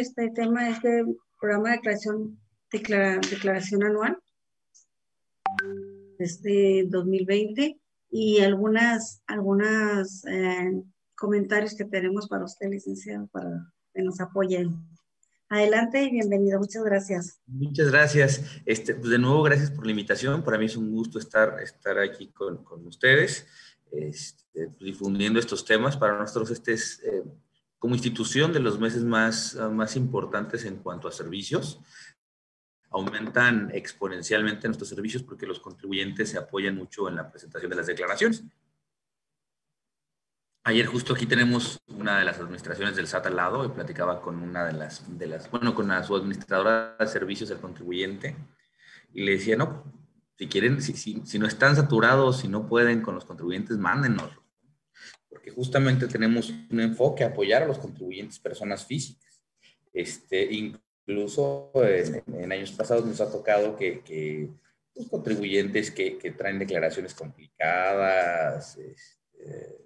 este tema, este programa de declaración, declaración anual este 2020 y algunas, algunas eh, comentarios que tenemos para usted, licenciado, para que nos apoyen. Adelante y bienvenido. Muchas gracias. Muchas gracias. Este, pues de nuevo, gracias por la invitación. Para mí es un gusto estar, estar aquí con, con ustedes, este, difundiendo estos temas. Para nosotros este es, eh, como institución, de los meses más, más importantes en cuanto a servicios aumentan exponencialmente nuestros servicios porque los contribuyentes se apoyan mucho en la presentación de las declaraciones. Ayer justo aquí tenemos una de las administraciones del SAT al lado y platicaba con una de las, de las bueno, con su administradora de servicios del contribuyente y le decía, no, si quieren, si, si, si no están saturados, si no pueden con los contribuyentes, mándenos. Porque justamente tenemos un enfoque a apoyar a los contribuyentes personas físicas. Este, Incluso en, años pasados nos ha tocado que, que los contribuyentes que, que, traen declaraciones complicadas este,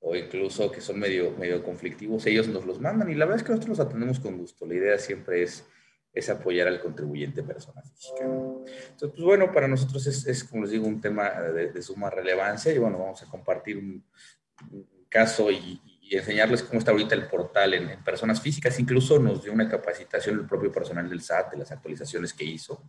o incluso que son medio, medio conflictivos, ellos nos los mandan y la verdad es que nosotros los atendemos con gusto. La idea siempre es, es apoyar al contribuyente persona física. Entonces, pues bueno, para nosotros es, es como les digo, un tema de, de, suma relevancia y bueno, vamos a compartir un caso y, enseñarles cómo está ahorita el portal en, personas físicas. Incluso nos dio una capacitación el propio personal del SAT de las actualizaciones que hizo.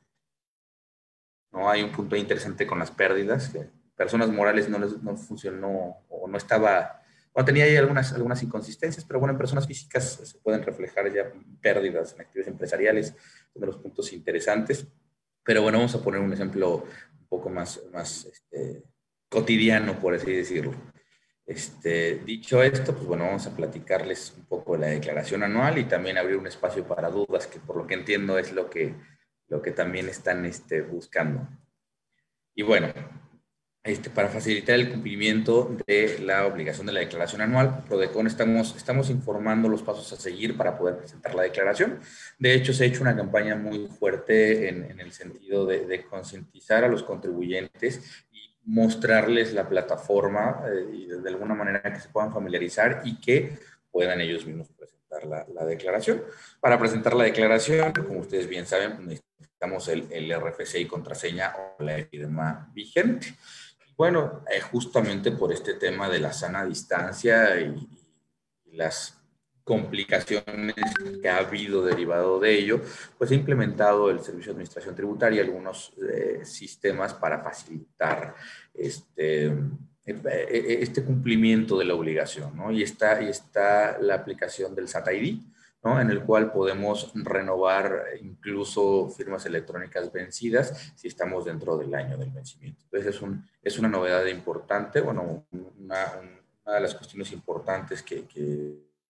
¿No? Hay un punto interesante con las pérdidas, que personas morales no, les, no funcionó o no estaba, bueno, tenía ahí algunas, algunas inconsistencias, pero bueno, en personas físicas se pueden reflejar ya pérdidas en actividades empresariales, de los puntos interesantes. Pero bueno, vamos a poner un ejemplo un poco más, más este, cotidiano, por así decirlo. Este, dicho esto, pues bueno, vamos a platicarles un poco de la declaración anual y también abrir un espacio para dudas, que por lo que entiendo es lo que, lo que también están este, buscando. Y bueno, este, para facilitar el cumplimiento de la obligación de la declaración anual, Prodecon estamos, estamos informando los pasos a seguir para poder presentar la declaración. De hecho, se ha hecho una campaña muy fuerte en, el sentido de concientizar a los contribuyentes mostrarles la plataforma eh, y de alguna manera que se puedan familiarizar y que puedan ellos mismos presentar la, la, declaración. Para presentar la declaración, como ustedes bien saben, necesitamos el, el RFC y contraseña o la epidemia vigente. Bueno, eh, justamente por este tema de la sana distancia y las complicaciones que ha habido derivado de ello, pues ha implementado el Servicio de Administración Tributaria algunos eh, sistemas para facilitar este, eh, eh, este cumplimiento de la obligación, ¿no? Y está, y está la aplicación del SAT ID, ¿no? En el cual podemos renovar incluso firmas electrónicas vencidas si estamos dentro del año del vencimiento. Entonces es, un, es una novedad importante, bueno, una, de las cuestiones importantes que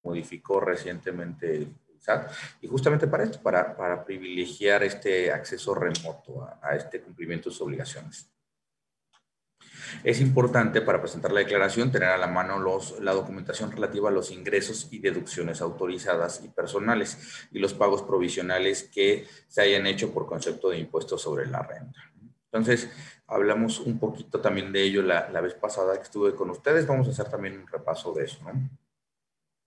modificó recientemente el SAT, y justamente para esto, para, para privilegiar este acceso remoto a, a, este cumplimiento de sus obligaciones. Es importante para presentar la declaración tener a la mano los, la documentación relativa a los ingresos y deducciones autorizadas y personales y los pagos provisionales que se hayan hecho por concepto de impuestos sobre la renta. Entonces, hablamos un poquito también de ello la, la vez pasada que estuve con ustedes. Vamos a hacer también un repaso de eso. ¿no?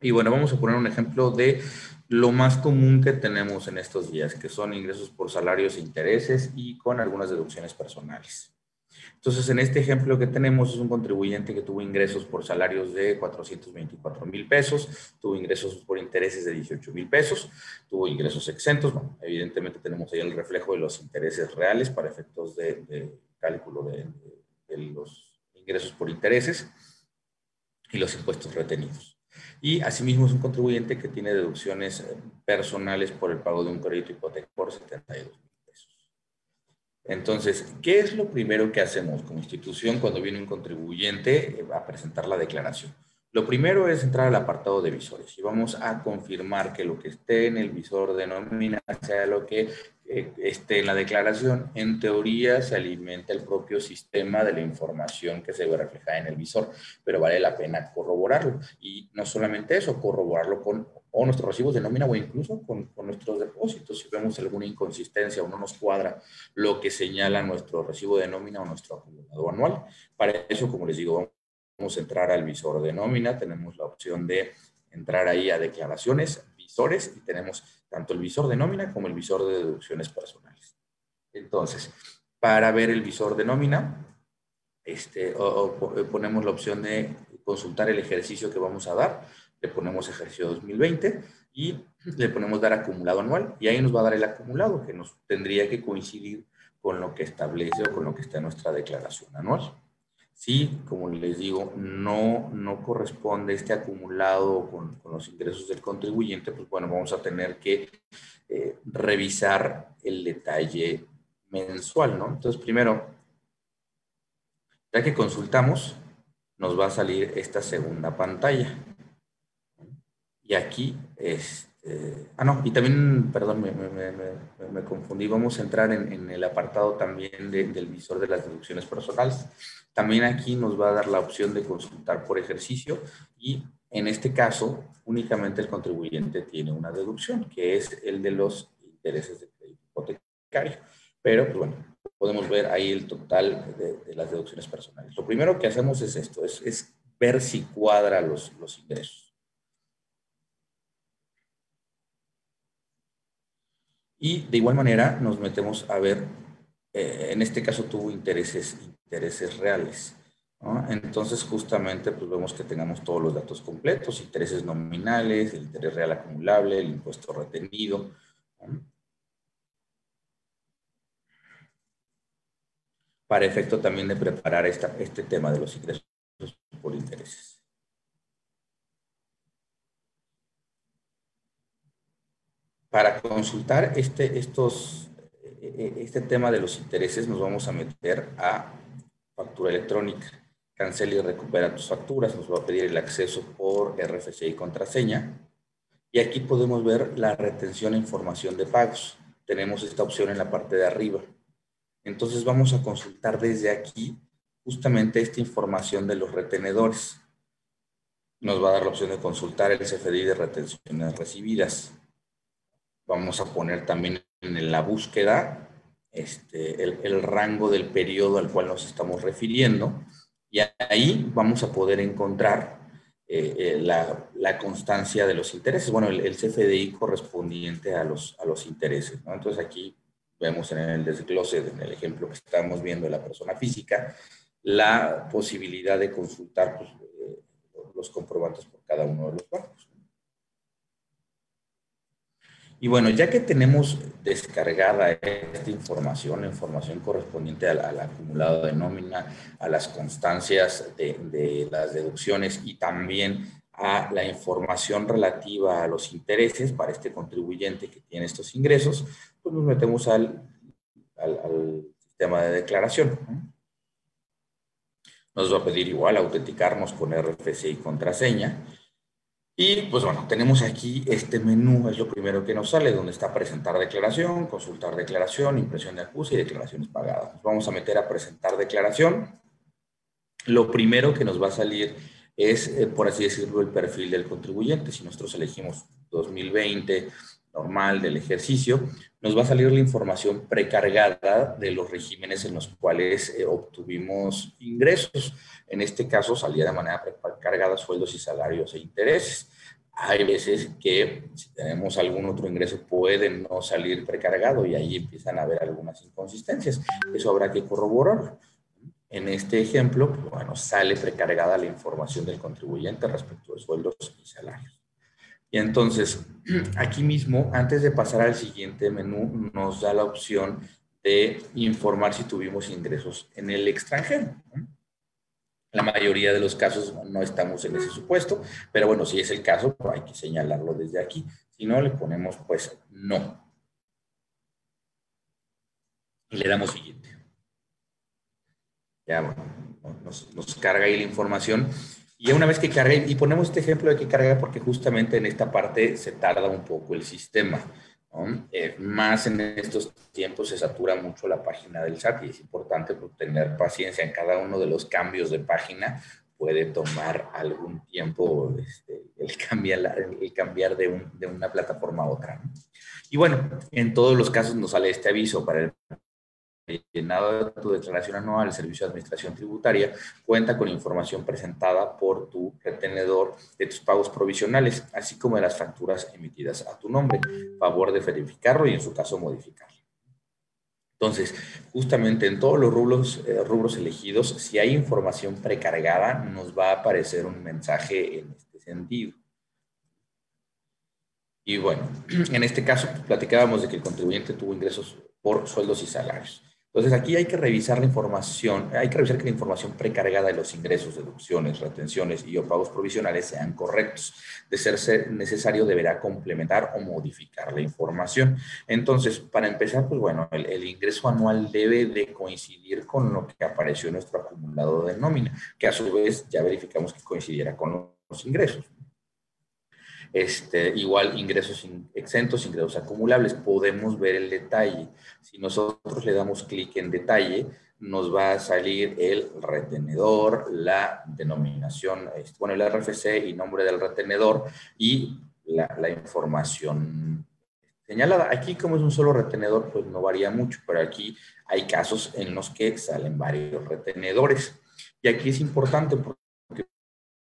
Y bueno, vamos a poner un ejemplo de lo más común que tenemos en estos días, que son ingresos por salarios e intereses y con algunas deducciones personales. Entonces, en este ejemplo que tenemos es un contribuyente que tuvo ingresos por salarios de 424 mil pesos, tuvo ingresos por intereses de 18 mil pesos, tuvo ingresos exentos. Evidentemente tenemos ahí el reflejo de los intereses reales para efectos de, cálculo de, de los ingresos por intereses y los impuestos retenidos. Y asimismo es un contribuyente que tiene deducciones eh, personales por el pago de un crédito hipotecario por 72 mil pesos. Entonces, ¿qué es lo primero que hacemos como institución cuando viene un contribuyente eh, a presentar la declaración? Lo primero es entrar al apartado de visores y vamos a confirmar que lo que esté en el visor de nómina sea lo que eh, esté en la declaración. En teoría se alimenta el propio sistema de la información que se ve reflejada en el visor, pero vale la pena corroborarlo. Y no solamente eso, corroborarlo con o nuestros recibos de nómina o incluso con, con, nuestros depósitos. Si vemos alguna inconsistencia o no nos cuadra lo que señala nuestro recibo de nómina o nuestro acumulado anual. Para eso, como les digo, A entrar al visor de nómina, tenemos la opción de entrar ahí a declaraciones, visores y tenemos tanto el visor de nómina como el visor de deducciones personales. Entonces, para ver el visor de nómina, este, ponemos la opción de consultar el ejercicio que vamos a dar, le ponemos ejercicio 2020 y le ponemos dar acumulado anual y ahí nos va a dar el acumulado que nos tendría que coincidir con lo que establece o con lo que está en nuestra declaración anual. Si, como les digo, no, no corresponde este acumulado con, con los ingresos del contribuyente, pues bueno, vamos a tener que eh, revisar el detalle mensual, ¿no? Entonces, primero, ya que consultamos, nos va a salir esta segunda pantalla. Y aquí, este, ah, no, y también, perdón, me, confundí, vamos a entrar en, el apartado también del visor de las deducciones personales. También aquí nos va a dar la opción de consultar por ejercicio y en este caso únicamente el contribuyente tiene una deducción, que es el de los intereses de crédito hipotecario. Pero, pues bueno, podemos ver ahí el total de, las deducciones personales. Lo primero que hacemos es esto, es, ver si cuadra los ingresos. Y de igual manera nos metemos a ver, eh, en este caso tuvo intereses intereses reales. Entonces, justamente, pues vemos que tengamos todos los datos completos, intereses nominales, el interés real acumulable, el impuesto retenido. Para efecto también de preparar este tema de los ingresos por intereses. Para consultar este, estos, e, e, este tema de los intereses, nos vamos a meter a factura electrónica. Cancela y recupera tus facturas. Nos va a pedir el acceso por RFC y contraseña. Y aquí podemos ver la retención e información de pagos. Tenemos esta opción en la parte de arriba. Entonces vamos a consultar desde aquí justamente esta información de los retenedores. Nos va a dar la opción de consultar el CFDI de retenciones recibidas. Vamos a poner también en la búsqueda este, el, rango del periodo al cual nos estamos refiriendo y ahí vamos a poder encontrar eh, eh, la, constancia de los intereses, bueno, el, CFDI correspondiente a los, a los intereses. Entonces aquí vemos en el desglose, en el ejemplo que estamos viendo de la persona física, la posibilidad de consultar pues, eh, los comprobantes por cada uno de los bancos. Y bueno, ya que tenemos descargada esta información, la información correspondiente al, acumulado de nómina, a las constancias de, las deducciones y también a la información relativa a los intereses para este contribuyente que tiene estos ingresos, pues nos metemos al, al sistema de declaración. Nos va a pedir igual autenticarnos con RFC y contraseña y pues bueno, tenemos aquí este menú, es lo primero que nos sale, donde está presentar declaración, consultar declaración, impresión de acusa y declaraciones pagadas. Nos vamos a meter a presentar declaración. Lo primero que nos va a salir es, eh, por así decirlo, el perfil del contribuyente. Si nosotros elegimos 2020, normal del ejercicio, nos va a salir la información precargada de los regímenes en los cuales eh, obtuvimos ingresos. En este caso salía de manera precargada sueldos y salarios e intereses. Hay veces que si tenemos algún otro ingreso puede no salir precargado y ahí empiezan a haber algunas inconsistencias. Eso habrá que corroborar. En este ejemplo, bueno, sale precargada la información del contribuyente respecto de sueldos y salarios. Y entonces, aquí mismo, antes de pasar al siguiente menú, nos da la opción de informar si tuvimos ingresos en el extranjero. La mayoría de los casos no estamos en ese supuesto, pero bueno, si es el caso, pues hay que señalarlo desde aquí. Si no, le ponemos pues no. Y le damos siguiente. Ya, bueno, nos, carga ahí la información y una vez que cargue, y ponemos este ejemplo de que carga porque justamente en esta parte se tarda un poco el sistema. Eh, más en estos tiempos se satura mucho la página del SAT y es importante tener paciencia en cada uno de los cambios de página. Puede tomar algún tiempo este, el, cambiar, el cambiar de, una plataforma a otra. Y bueno, en todos los casos nos sale este aviso para el llenado de tu declaración anual, el Servicio de Administración Tributaria cuenta con información presentada por tu retenedor de tus pagos provisionales, así como de las facturas emitidas a tu nombre. Favor de verificarlo y en su caso modificarlo. Entonces, justamente en todos los rubros, eh, rubros elegidos, si hay información precargada, nos va a aparecer un mensaje en este sentido. Y bueno, en este caso platicábamos de que el contribuyente tuvo ingresos por sueldos y salarios. Entonces aquí hay que revisar la información, hay que revisar que la información precargada de los ingresos, deducciones, retenciones y o pagos provisionales sean correctos. De ser necesario, deberá complementar o modificar la información. Entonces, para empezar, pues bueno, el, ingreso anual debe de coincidir con lo que apareció en nuestro acumulado de nómina, que a su vez ya verificamos que coincidiera con los ingresos. Este, igual ingresos exentos, ingresos acumulables. Podemos ver el detalle. Si nosotros le damos clic en detalle, nos va a salir el retenedor, la denominación, este, bueno, el RFC y nombre del retenedor y la, la información señalada. Aquí, como es un solo retenedor, pues no varía mucho, pero aquí hay casos en los que salen varios retenedores. Y aquí es importante porque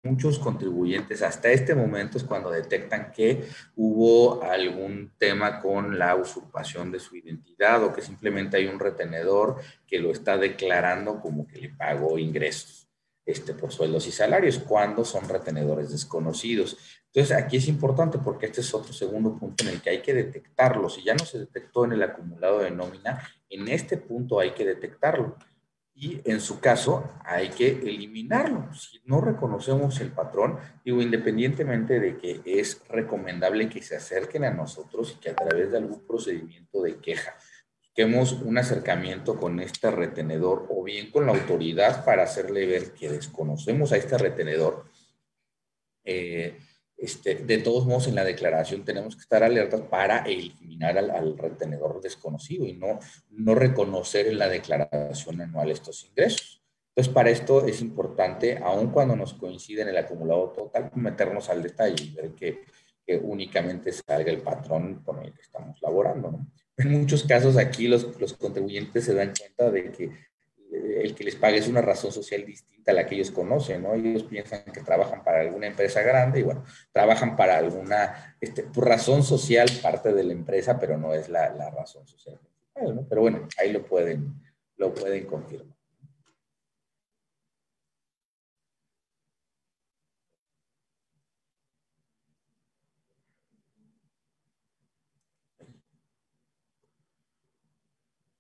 muchos contribuyentes hasta este momento es cuando detectan que hubo algún tema con la usurpación de su identidad o que simplemente hay un retenedor que lo está declarando como que le pagó ingresos este, por sueldos y salarios, cuando son retenedores desconocidos. Entonces, aquí es importante porque este es otro segundo punto en el que hay que detectarlo. Si ya no se detectó en el acumulado de nómina, en este punto hay que detectarlo y en su caso hay que eliminarlo. Si no reconocemos el patrón, digo, independientemente de que es recomendable que se acerquen a nosotros y que a través de algún procedimiento de queja busquemos un acercamiento con este retenedor o bien con la autoridad para hacerle ver que desconocemos a este retenedor. Eh, este, de todos modos, en la declaración tenemos que estar alertas para eliminar al, retenedor desconocido y no, no reconocer en la declaración anual estos ingresos. Entonces, para esto es importante, aun cuando nos coincide en el acumulado total, meternos al detalle y ver que, que únicamente salga el patrón con el que estamos laborando. ¿no? En muchos casos aquí los, los contribuyentes se dan cuenta de que el que les pague es una razón social distinta a la que ellos conocen, ¿no? Ellos piensan que trabajan para alguna empresa grande y bueno, trabajan para alguna este, razón social parte de la empresa, pero no es la, razón social principal. Pero bueno, ahí lo pueden, lo pueden confirmar.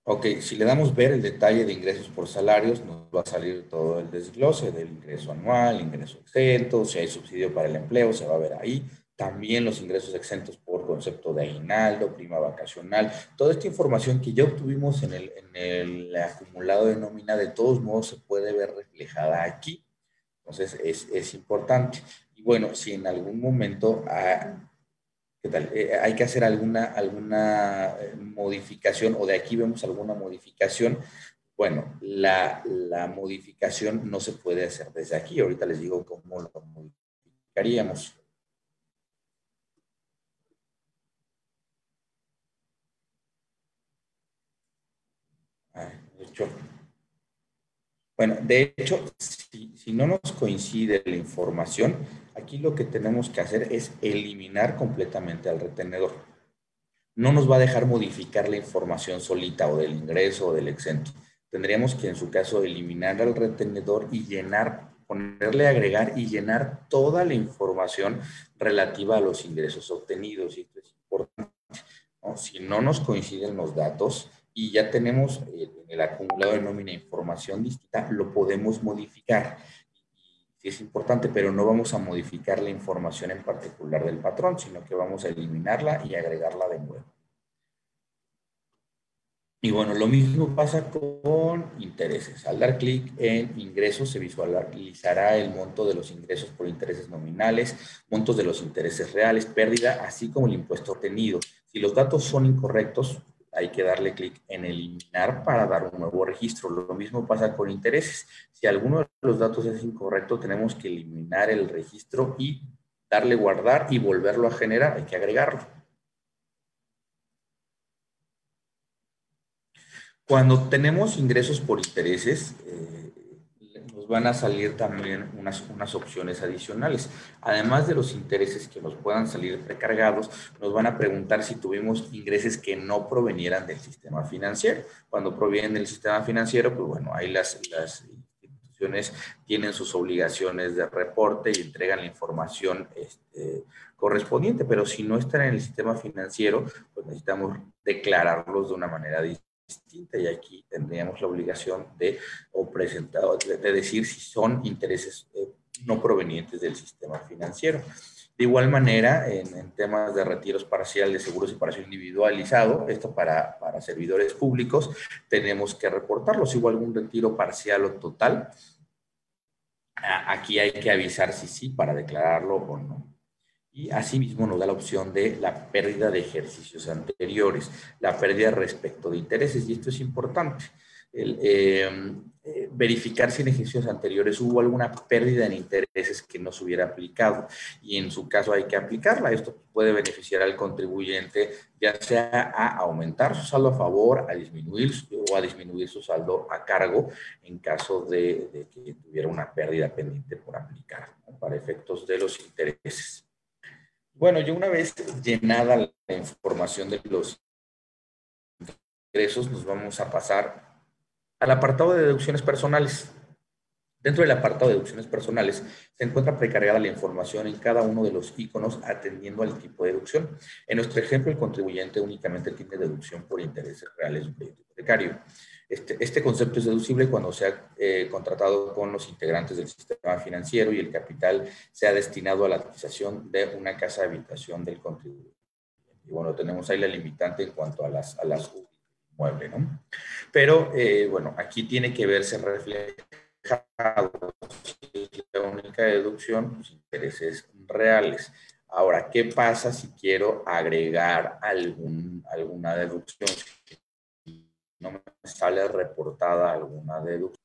Ok, si le damos ver el detalle de ingresos por salarios, nos va a salir todo el desglose del ingreso anual, ingreso exento, si hay subsidio para el empleo, se va a ver ahí. También los ingresos exentos por concepto de aguinaldo, prima vacacional. Toda esta información que ya obtuvimos en el, en el acumulado de nómina, de todos modos se puede ver reflejada aquí. Entonces, es, es importante. Y bueno, si en algún momento... ha ¿Qué tal? Eh, hay que hacer alguna, alguna eh, modificación o de aquí vemos alguna modificación. Bueno, la, la, modificación no se puede hacer desde aquí. Ahorita les digo cómo lo modificaríamos. de hecho, bueno, de hecho, si no nos coincide la información, Aquí lo que tenemos que hacer es eliminar completamente al retenedor. No nos va a dejar modificar la información solita o del ingreso o del exento. Tendríamos que en su caso eliminar al retenedor y llenar, ponerle agregar y llenar toda la información relativa a los ingresos obtenidos. Y esto es importante. Si no nos coinciden los datos y ya tenemos en el acumulado de nómina información distinta, lo podemos modificar es importante, pero no vamos a modificar la información en particular del patrón, sino que vamos a eliminarla y agregarla de nuevo. Y bueno, lo mismo pasa con intereses. Al dar clic en ingresos se visualizará el monto de los ingresos por intereses nominales, montos de los intereses reales, pérdida, así como el impuesto obtenido. Si los datos son incorrectos, hay que darle clic en eliminar para dar un nuevo registro. Lo mismo pasa con intereses. Si alguno de los datos es incorrecto, tenemos que eliminar el registro y darle guardar y volverlo a generar. Hay que agregarlo. Cuando tenemos ingresos por intereses, eh, van a salir también unas, unas opciones adicionales. Además de los intereses que nos puedan salir precargados, nos van a preguntar si tuvimos ingresos que no provenieran del sistema financiero. Cuando provienen del sistema financiero, pues bueno, ahí las, las instituciones tienen sus obligaciones de reporte y entregan la información este, correspondiente, pero si no están en el sistema financiero, pues necesitamos declararlos de una manera distinta distinta y aquí tendríamos la obligación de, o presentar, de, decir si son intereses eh, no provenientes del sistema financiero. De igual manera, en, temas de retiros parciales seguros y separación individualizado, esto para, para servidores públicos, tenemos que reportarlo. Si hubo algún retiro parcial o total, aquí hay que avisar si sí para declararlo o no y asimismo nos da la opción de la pérdida de ejercicios anteriores, la pérdida respecto de intereses, y esto es importante. Em, eh, verificar si en ejercicios anteriores hubo alguna pérdida en intereses que no se hubiera aplicado y en su caso hay que aplicarla. Esto puede beneficiar al contribuyente ya sea a aumentar su saldo a favor, a disminuir o a disminuir su saldo a cargo en caso de, que tuviera una pérdida pendiente por aplicar para efectos de los intereses. Bueno, yo una vez llenada la información de los ingresos, nos vamos a pasar al apartado de deducciones personales. Dentro del apartado de deducciones personales se encuentra precargada la información en cada uno de los iconos atendiendo al tipo de deducción. En nuestro ejemplo, el contribuyente únicamente tiene deducción por intereses reales de un crédito hipotecario. Este, este, concepto es deducible cuando se ha eh, contratado con los integrantes del sistema financiero y el capital se ha destinado a la adquisición de una casa de habitación del contribuyente. Y bueno, tenemos ahí la limitante en cuanto a las, a las muebles, ¿no? Pero, eh, bueno, aquí tiene que verse reflejado la única deducción, los intereses reales. Ahora, ¿qué pasa si quiero agregar algún, alguna deducción? No me sale reportada alguna deducción.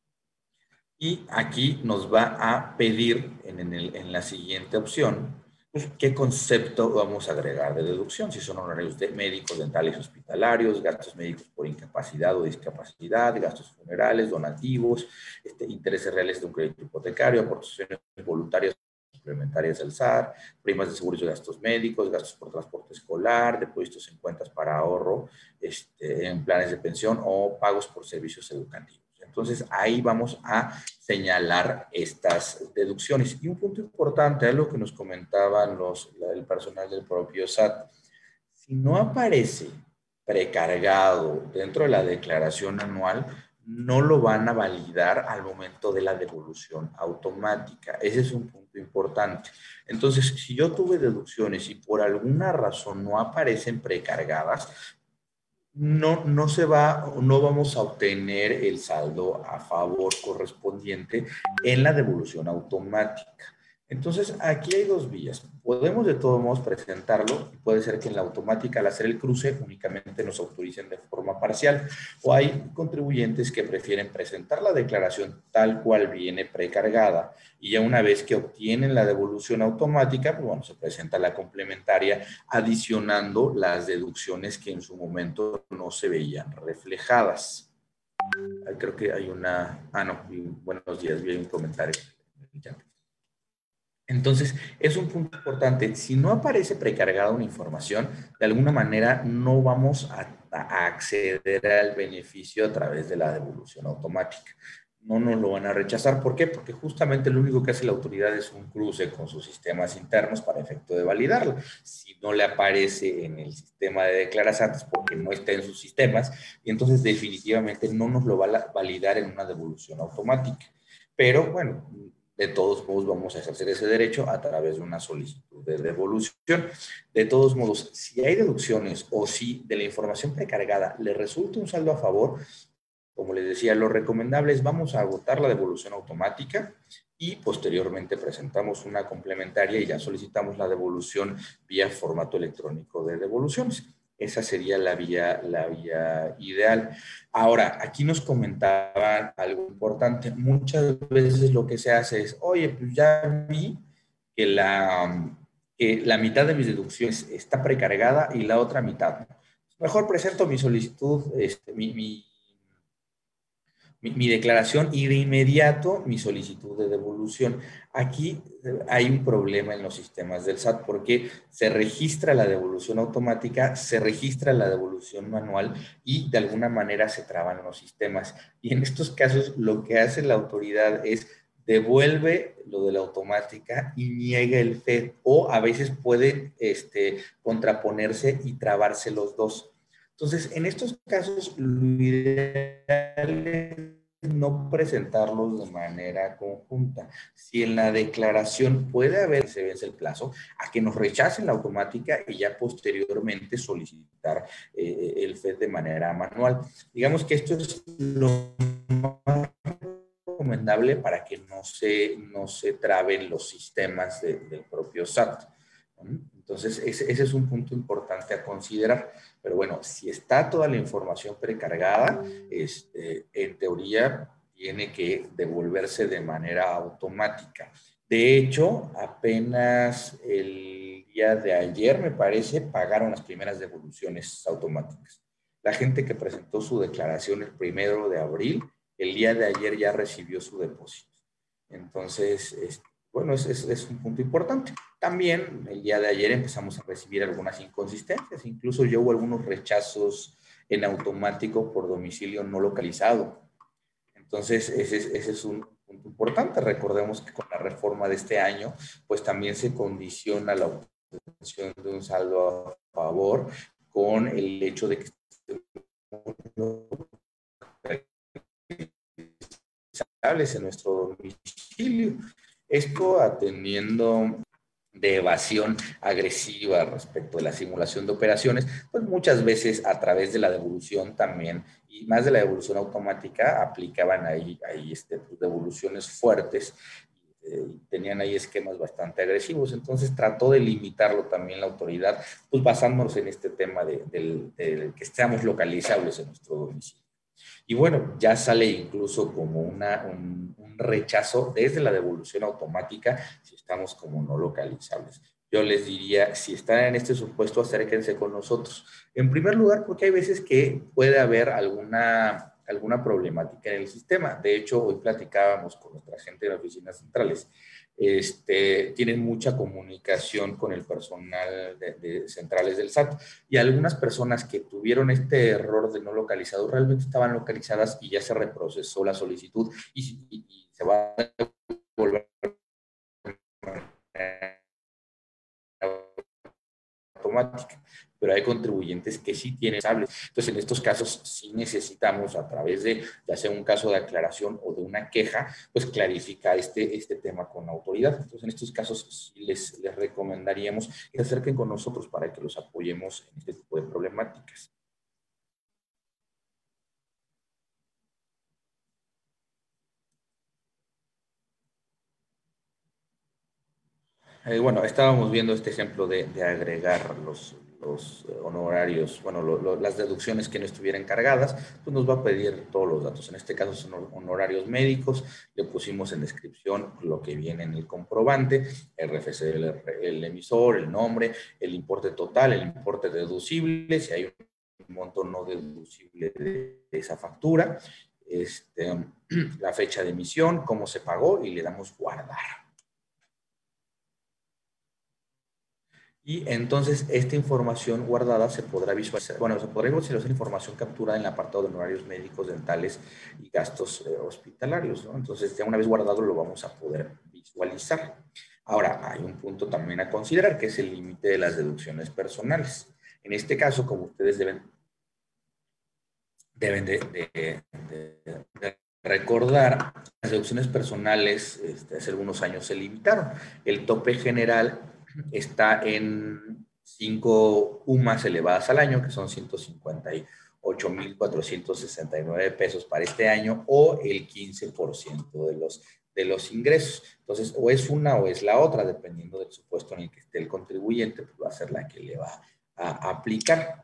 Y aquí nos va a pedir en, en la siguiente opción pues, qué concepto vamos a agregar de deducción, si son honorarios médicos, dentales, hospitalarios, gastos médicos por incapacidad o discapacidad, gastos funerales, donativos, este, intereses reales de un crédito hipotecario, aportaciones voluntarias complementarias del SAR, primas de seguros y gastos médicos, gastos por transporte escolar, depósitos en cuentas para ahorro, este, en planes de pensión o pagos por servicios educativos. Entonces, ahí vamos a señalar estas deducciones. Y un punto importante, algo que nos comentaban los, el personal del propio SAT, si no aparece precargado dentro de la declaración anual, no lo van a validar al momento de la devolución automática. Ese es un punto importante. Entonces, si yo tuve deducciones y por alguna razón no aparecen precargadas, no, no se va, no vamos a obtener el saldo a favor correspondiente en la devolución automática. Entonces, aquí hay dos vías. Podemos de todos modos presentarlo y puede ser que en la automática al hacer el cruce únicamente nos autoricen de forma parcial o hay contribuyentes que prefieren presentar la declaración tal cual viene precargada y ya una vez que obtienen la devolución automática, pues bueno, se presenta la complementaria adicionando las deducciones que en su momento no se veían reflejadas. Creo que hay una... Ah, no, buenos días, vi un comentario. Entonces, es un punto importante. Si no aparece precargada una información, de alguna manera no vamos a, acceder al beneficio a través de la devolución automática. No nos lo van a rechazar. ¿Por qué? Porque justamente lo único que hace la autoridad es un cruce con sus sistemas internos para efecto de validarlo. Si no le aparece en el sistema de declaraciones porque no está en sus sistemas, y entonces definitivamente no nos lo va a validar en una devolución automática. Pero bueno, de todos modos vamos a ejercer ese derecho a través de una solicitud de devolución. De todos modos, si hay deducciones o si de la información precargada le resulta un saldo a favor, como les decía, lo recomendable es vamos a agotar la devolución automática y posteriormente presentamos una complementaria y ya solicitamos la devolución vía formato electrónico de devoluciones. Esa sería la vía, la vía ideal. Ahora, aquí nos comentaban algo importante. Muchas veces lo que se hace es, oye, pues ya vi que la, la mitad de mis deducciones está precargada y la otra mitad. Mejor presento mi solicitud, este, mi, declaración y de inmediato mi solicitud de devolución. Aquí eh, hay un problema en los sistemas del SAT porque se registra la devolución automática, se registra la devolución manual y de alguna manera se traban los sistemas. Y en estos casos lo que hace la autoridad es devuelve lo de la automática y niega el FED o a veces puede este, contraponerse y trabarse los dos. Entonces, en estos casos, lo ideal es no presentarlos de manera conjunta. Si en la declaración puede haber, se vence el plazo, a que nos rechacen la automática y ya posteriormente solicitar eh, el FED de manera manual. Digamos que esto es lo más recomendable para que no se, no se traben los sistemas del propio SAT. Entonces, ese, es un punto importante a considerar. Pero bueno, si está toda la información precargada, este, en teoría tiene que devolverse de manera automática. De hecho, apenas el día de ayer, me parece, pagaron las primeras devoluciones automáticas. La gente que presentó su declaración el primero de abril, el día de ayer ya recibió su depósito. Entonces, bueno, es, es, un punto importante. También el día de ayer empezamos a recibir algunas inconsistencias, incluso yo hubo algunos rechazos en automático por domicilio no localizado. Entonces, ese, ese es un punto importante. Recordemos que con la reforma de este año, pues también se condiciona la obtención de un saldo a favor con el hecho de que en nuestro domicilio. Esto atendiendo de evasión agresiva respecto de la simulación de operaciones, pues muchas veces a través de la devolución también, y más de la devolución automática, aplicaban ahí, ahí este, pues, devoluciones fuertes eh, tenían ahí esquemas bastante agresivos. Entonces trató de limitarlo también la autoridad, pues basándonos en este tema de, de que estemos localizables en nuestro domicilio. Y bueno, ya sale incluso como una, un, rechazo desde la devolución automática estamos como no localizables. Yo les diría, si están en este supuesto, acérquense con nosotros. En primer lugar, porque hay veces que puede haber alguna, alguna problemática en el sistema. De hecho, hoy platicábamos con nuestra gente de las oficinas centrales este, tienen mucha comunicación con el personal de, centrales del SAT. Y algunas personas que tuvieron este error de no localizado realmente estaban localizadas y ya se reprocesó la solicitud y, y se va a volver pero hay contribuyentes que sí tienen sables. Entonces, en estos casos sí necesitamos, a través de, ya sea un caso de aclaración o de una queja, pues clarificar este, este tema con la autoridad. Entonces, en estos casos sí les, les recomendaríamos que se acerquen con nosotros para que los apoyemos en este tipo de problemáticas. Eh, bueno, estábamos viendo este ejemplo de, de agregar los, eh, honorarios, bueno, las deducciones que no estuvieran cargadas, pues nos va a pedir todos los datos. En este caso son honorarios médicos, le pusimos en descripción lo que viene en el comprobante, el RFC el emisor, el nombre, el importe total, el importe deducible, si hay un monto no deducible de esa factura, este, la fecha de emisión, cómo se pagó y le damos guardar. Y entonces esta información guardada se podrá visualizar, bueno, se podrá visualizar información capturada en el apartado de honorarios médicos, dentales y gastos eh, hospitalarios. Entonces ya una vez guardado lo vamos a poder visualizar. Ahora, hay un punto también a considerar que es el límite de las deducciones personales. En este caso, como ustedes deben, deben de, recordar, las deducciones personales este, hace algunos años se limitaron. El tope general está en 5 UMAS elevadas al año, que son 158.469 pesos para este año, o el 15% de los, de los ingresos. Entonces, o es una o es la otra, dependiendo del supuesto en el que esté el contribuyente, pues va a ser la que le va a aplicar.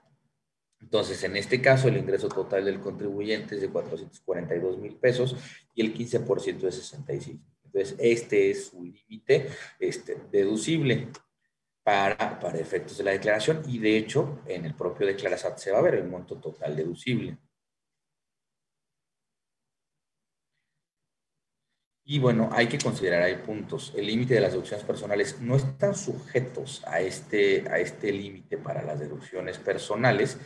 Entonces, en este caso, el ingreso total del contribuyente es de 442 mil pesos y el 15% de 65 entonces, este es su límite este, deducible para, para efectos de la declaración y de hecho en el propio declarasat se va a ver el monto total deducible. Y bueno, hay que considerar, hay puntos. El límite de las deducciones personales no están sujetos a este, a este límite para las deducciones personales.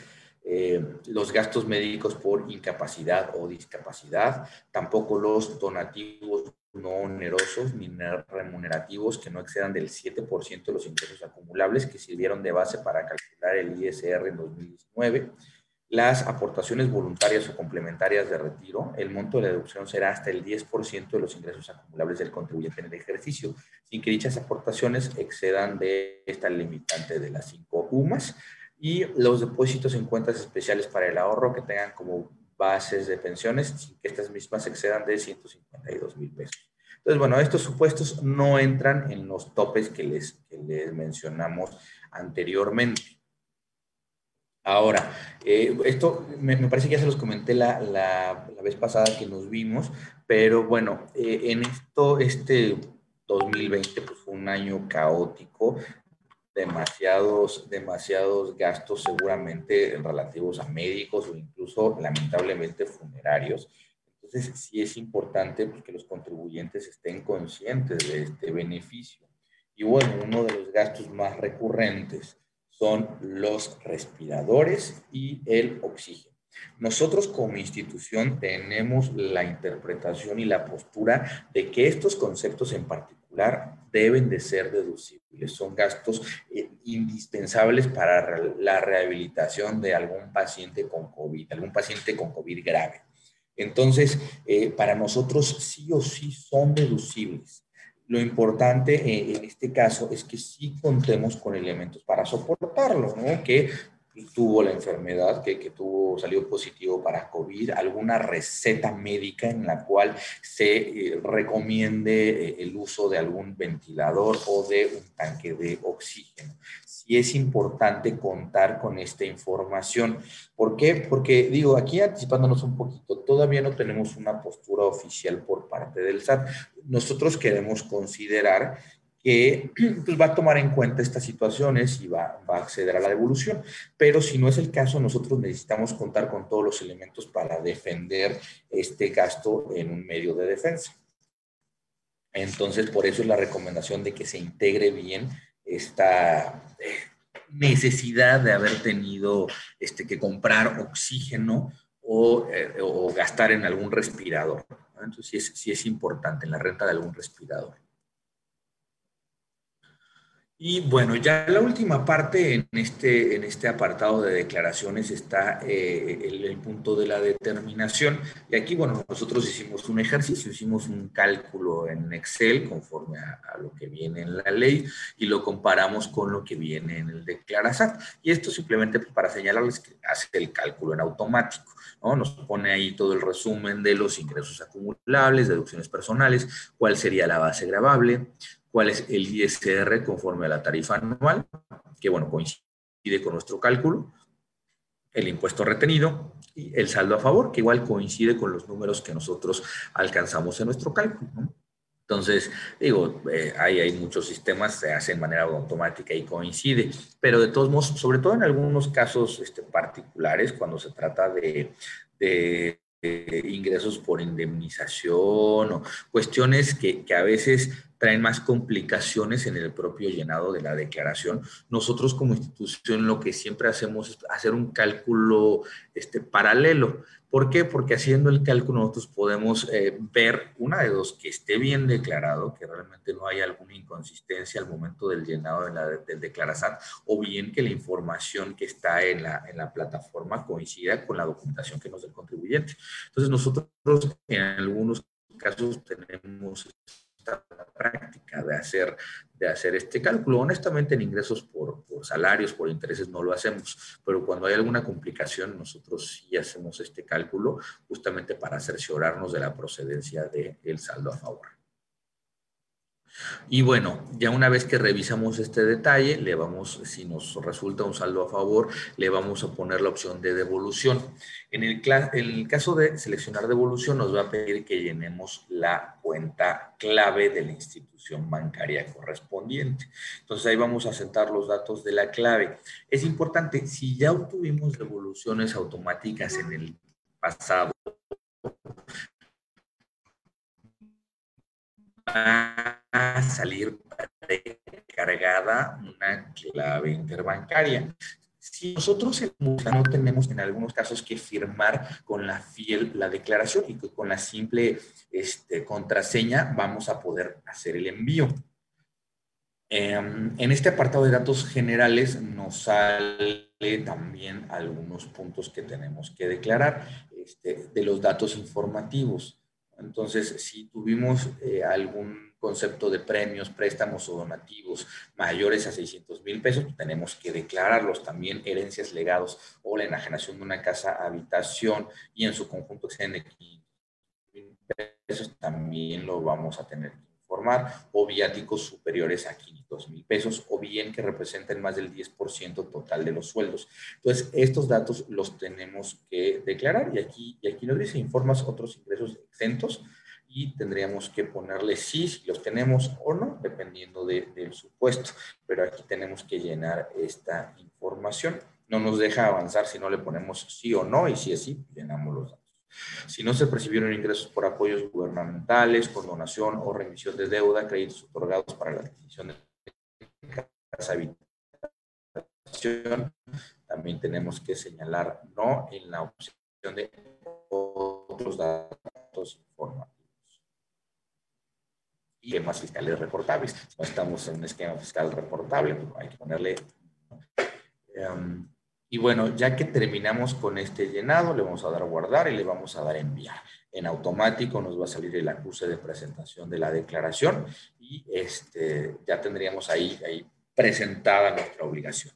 Eh, los gastos médicos por incapacidad o discapacidad, tampoco los donativos no onerosos ni remunerativos que no excedan del 7% de los ingresos acumulables que sirvieron de base para calcular el ISR en 2019 las aportaciones voluntarias o complementarias de retiro, el monto de la deducción será hasta el 10% de los ingresos acumulables del contribuyente en el ejercicio, sin que dichas aportaciones excedan de esta limitante de las 5 UMAS. Y los depósitos en cuentas especiales para el ahorro que tengan como bases de pensiones, sin que estas mismas excedan de 152 mil pesos. Entonces, bueno, estos supuestos no entran en los topes que les, que les mencionamos anteriormente. Ahora, eh, esto me, parece que ya se los comenté la, la, vez pasada que nos vimos, pero bueno, eh, en esto, este 2020 pues, fue un año caótico, demasiados, demasiados gastos seguramente relativos a médicos o incluso lamentablemente funerarios. Entonces, sí es importante pues, que los contribuyentes estén conscientes de este beneficio. Y bueno, uno de los gastos más recurrentes son los respiradores y el oxígeno. Nosotros como institución tenemos la interpretación y la postura de que estos conceptos en particular deben de ser deducibles. Son gastos eh, indispensables para la rehabilitación de algún paciente con COVID, algún paciente con COVID grave. Entonces, eh, para nosotros sí o sí son deducibles. Lo importante eh, en este caso es que sí contemos con elementos para soportarlo, ¿no? Que tuvo la enfermedad, que, que, tuvo, salió positivo para COVID, alguna receta médica en la cual se eh, recomiende eh, el uso de algún ventilador o de un tanque de oxígeno. Sí es importante contar con esta información. ¿Por qué? Porque digo, aquí anticipándonos un poquito, todavía no tenemos una postura oficial por parte del SAT. Nosotros queremos considerar que pues, va a tomar en cuenta estas situaciones y va, a acceder a la devolución. Pero si no es el caso, nosotros necesitamos contar con todos los elementos para defender este gasto en un medio de defensa. Entonces, por eso es la recomendación de que se integre bien esta eh, necesidad de haber tenido este, que comprar oxígeno o, eh, gastar en algún respirador. Entonces, sí es, sí es importante en la renta de algún respirador. Y bueno, ya la última parte en este, en este apartado de declaraciones está eh, el, punto de la determinación. Y aquí, bueno, nosotros hicimos un ejercicio, hicimos un cálculo en Excel conforme a, lo que viene en la ley y lo comparamos con lo que viene en el declarazat. Y esto simplemente para señalarles que hace el cálculo en automático. ¿no? Nos pone ahí todo el resumen de los ingresos acumulables, deducciones personales, cuál sería la base grabable, cuál es el ISR conforme a la tarifa anual, que bueno, coincide con nuestro cálculo, el impuesto retenido y el saldo a favor, que igual coincide con los números que nosotros alcanzamos en nuestro cálculo. Entonces, digo, eh, ahí hay muchos sistemas, se hacen de manera automática y coincide, pero de todos modos, sobre todo en algunos casos este, particulares, cuando se trata de, de ingresos por indemnización o cuestiones que, que, a veces traen más complicaciones en el propio llenado de la declaración. Nosotros como institución lo que siempre hacemos es hacer un cálculo este, paralelo. ¿Por qué? Porque haciendo el cálculo nosotros podemos eh, ver una de dos, que esté bien declarado, que realmente no haya alguna inconsistencia al momento del llenado de la, del o bien que la información que está en la, en la plataforma coincida con la documentación que nos da el contribuyente. Entonces nosotros en algunos casos tenemos práctica de hacer, de hacer este cálculo. Honestamente, en ingresos por, por, salarios, por intereses, no lo hacemos, pero cuando hay alguna complicación, nosotros sí hacemos este cálculo justamente para cerciorarnos de la procedencia del saldo a favor. Y bueno, ya una vez que revisamos este detalle, le vamos, si nos resulta un saldo a favor, le vamos a poner la opción de devolución. En el, el caso de seleccionar devolución, nos va a pedir que llenemos la cuenta clave de la institución bancaria correspondiente. Entonces ahí vamos a sentar los datos de la clave. Es importante, si ya obtuvimos devoluciones automáticas en el pasado, a salir cargada una clave interbancaria. Si nosotros no tenemos en algunos casos que firmar con la fiel la declaración y con la simple este, contraseña vamos a poder hacer el envío. Em, en este apartado de datos generales nos sale también algunos puntos que tenemos que declarar este, de los datos informativos. Entonces, si tuvimos eh, algún concepto de premios, préstamos o donativos mayores a 600 mil pesos, pues tenemos que declararlos también, herencias, legados o la enajenación de una casa habitación y en su conjunto exceden de 500 mil pesos, también lo vamos a tener informar, o viáticos superiores a 500 mil pesos, o bien que representen más del 10% total de los sueldos. Entonces, estos datos los tenemos que declarar y aquí, y aquí nos dice, informas otros ingresos exentos y tendríamos que ponerle sí si los tenemos o no, dependiendo del supuesto. Pero aquí tenemos que llenar esta información. No nos deja avanzar si no le ponemos sí o no, y si es sí, llenamos los datos. Si no se percibieron ingresos por apoyos gubernamentales, con donación o remisión de deuda, créditos otorgados para la adquisición de casa habitación, también tenemos que señalar no en la opción de otros datos informativos. Y esquemas fiscales reportables. No estamos en un esquema fiscal reportable, hay que ponerle... Em, y bueno, ya que terminamos con este llenado, le vamos a dar a guardar y le vamos a dar a enviar. En automático nos va a salir el acuse de presentación de la declaración y este, ya tendríamos ahí, ahí presentada nuestra obligación.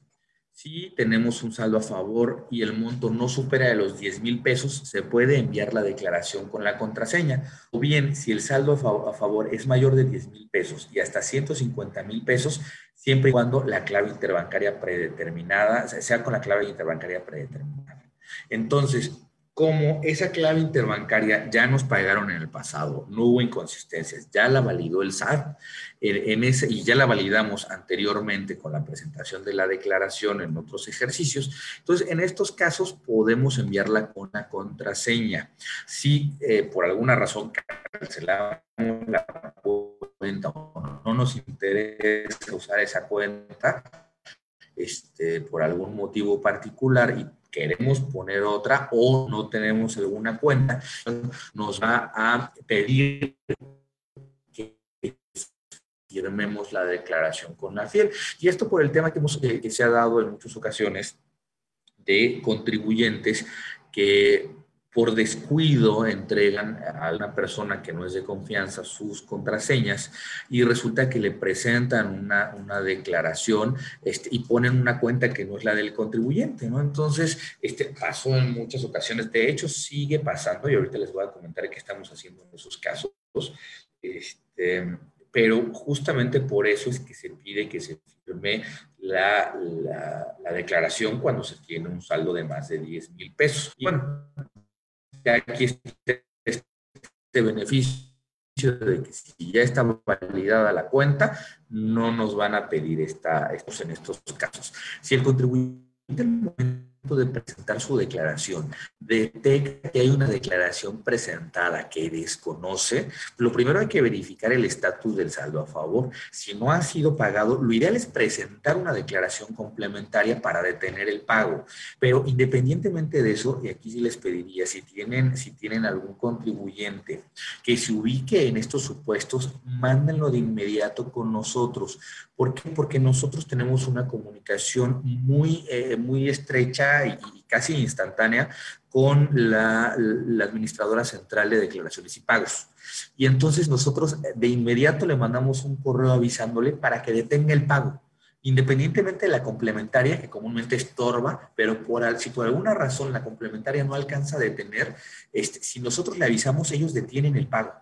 Si tenemos un saldo a favor y el monto no supera de los 10 mil pesos, se puede enviar la declaración con la contraseña. O bien, si el saldo a favor es mayor de 10 mil pesos y hasta 150 mil pesos, siempre y cuando la clave interbancaria predeterminada, sea con la clave interbancaria predeterminada. Entonces, como esa clave interbancaria ya nos pagaron en el pasado, no hubo inconsistencias, ya la validó el SAT en ese, y ya la validamos anteriormente con la presentación de la declaración en otros ejercicios. Entonces, en estos casos podemos enviarla con una contraseña. Si eh, por alguna razón cancelamos la cuenta o no nos interesa usar esa cuenta, este, por algún motivo particular y queremos poner otra o no tenemos alguna cuenta, nos va a pedir que firmemos la declaración con la fiel. Y esto por el tema que, hemos, que se ha dado en muchas ocasiones de contribuyentes que por descuido entregan a una persona que no es de confianza sus contraseñas y resulta que le presentan una, una declaración este, y ponen una cuenta que no es la del contribuyente, ¿no? Entonces, este pasó en muchas ocasiones, de hecho sigue pasando y ahorita les voy a comentar qué estamos haciendo en esos casos, este, pero justamente por eso es que se pide que se firme la, la, la declaración cuando se tiene un saldo de más de 10 mil pesos. Y bueno, aquí este, este beneficio de que si ya está validada la cuenta, no nos van a pedir esta, estos en estos casos. Si el contribuyente de presentar su declaración detecta que hay una declaración presentada que desconoce, lo primero hay que verificar el estatus del saldo a favor. Si no ha sido pagado, lo ideal es presentar una declaración complementaria para detener el pago. Pero independientemente de eso, y aquí sí les pediría, si tienen, si tienen algún contribuyente que se ubique en estos supuestos, mándenlo de inmediato con nosotros. ¿Por qué? Porque nosotros tenemos una comunicación muy, eh, muy estrecha y, casi instantánea con la, administradora central de declaraciones y pagos. Y entonces nosotros de inmediato le mandamos un correo avisándole para que detenga el pago, independientemente de la complementaria, que comúnmente estorba, pero si por alguna razón la complementaria no alcanza a detener, este, si nosotros le avisamos, ellos detienen el pago.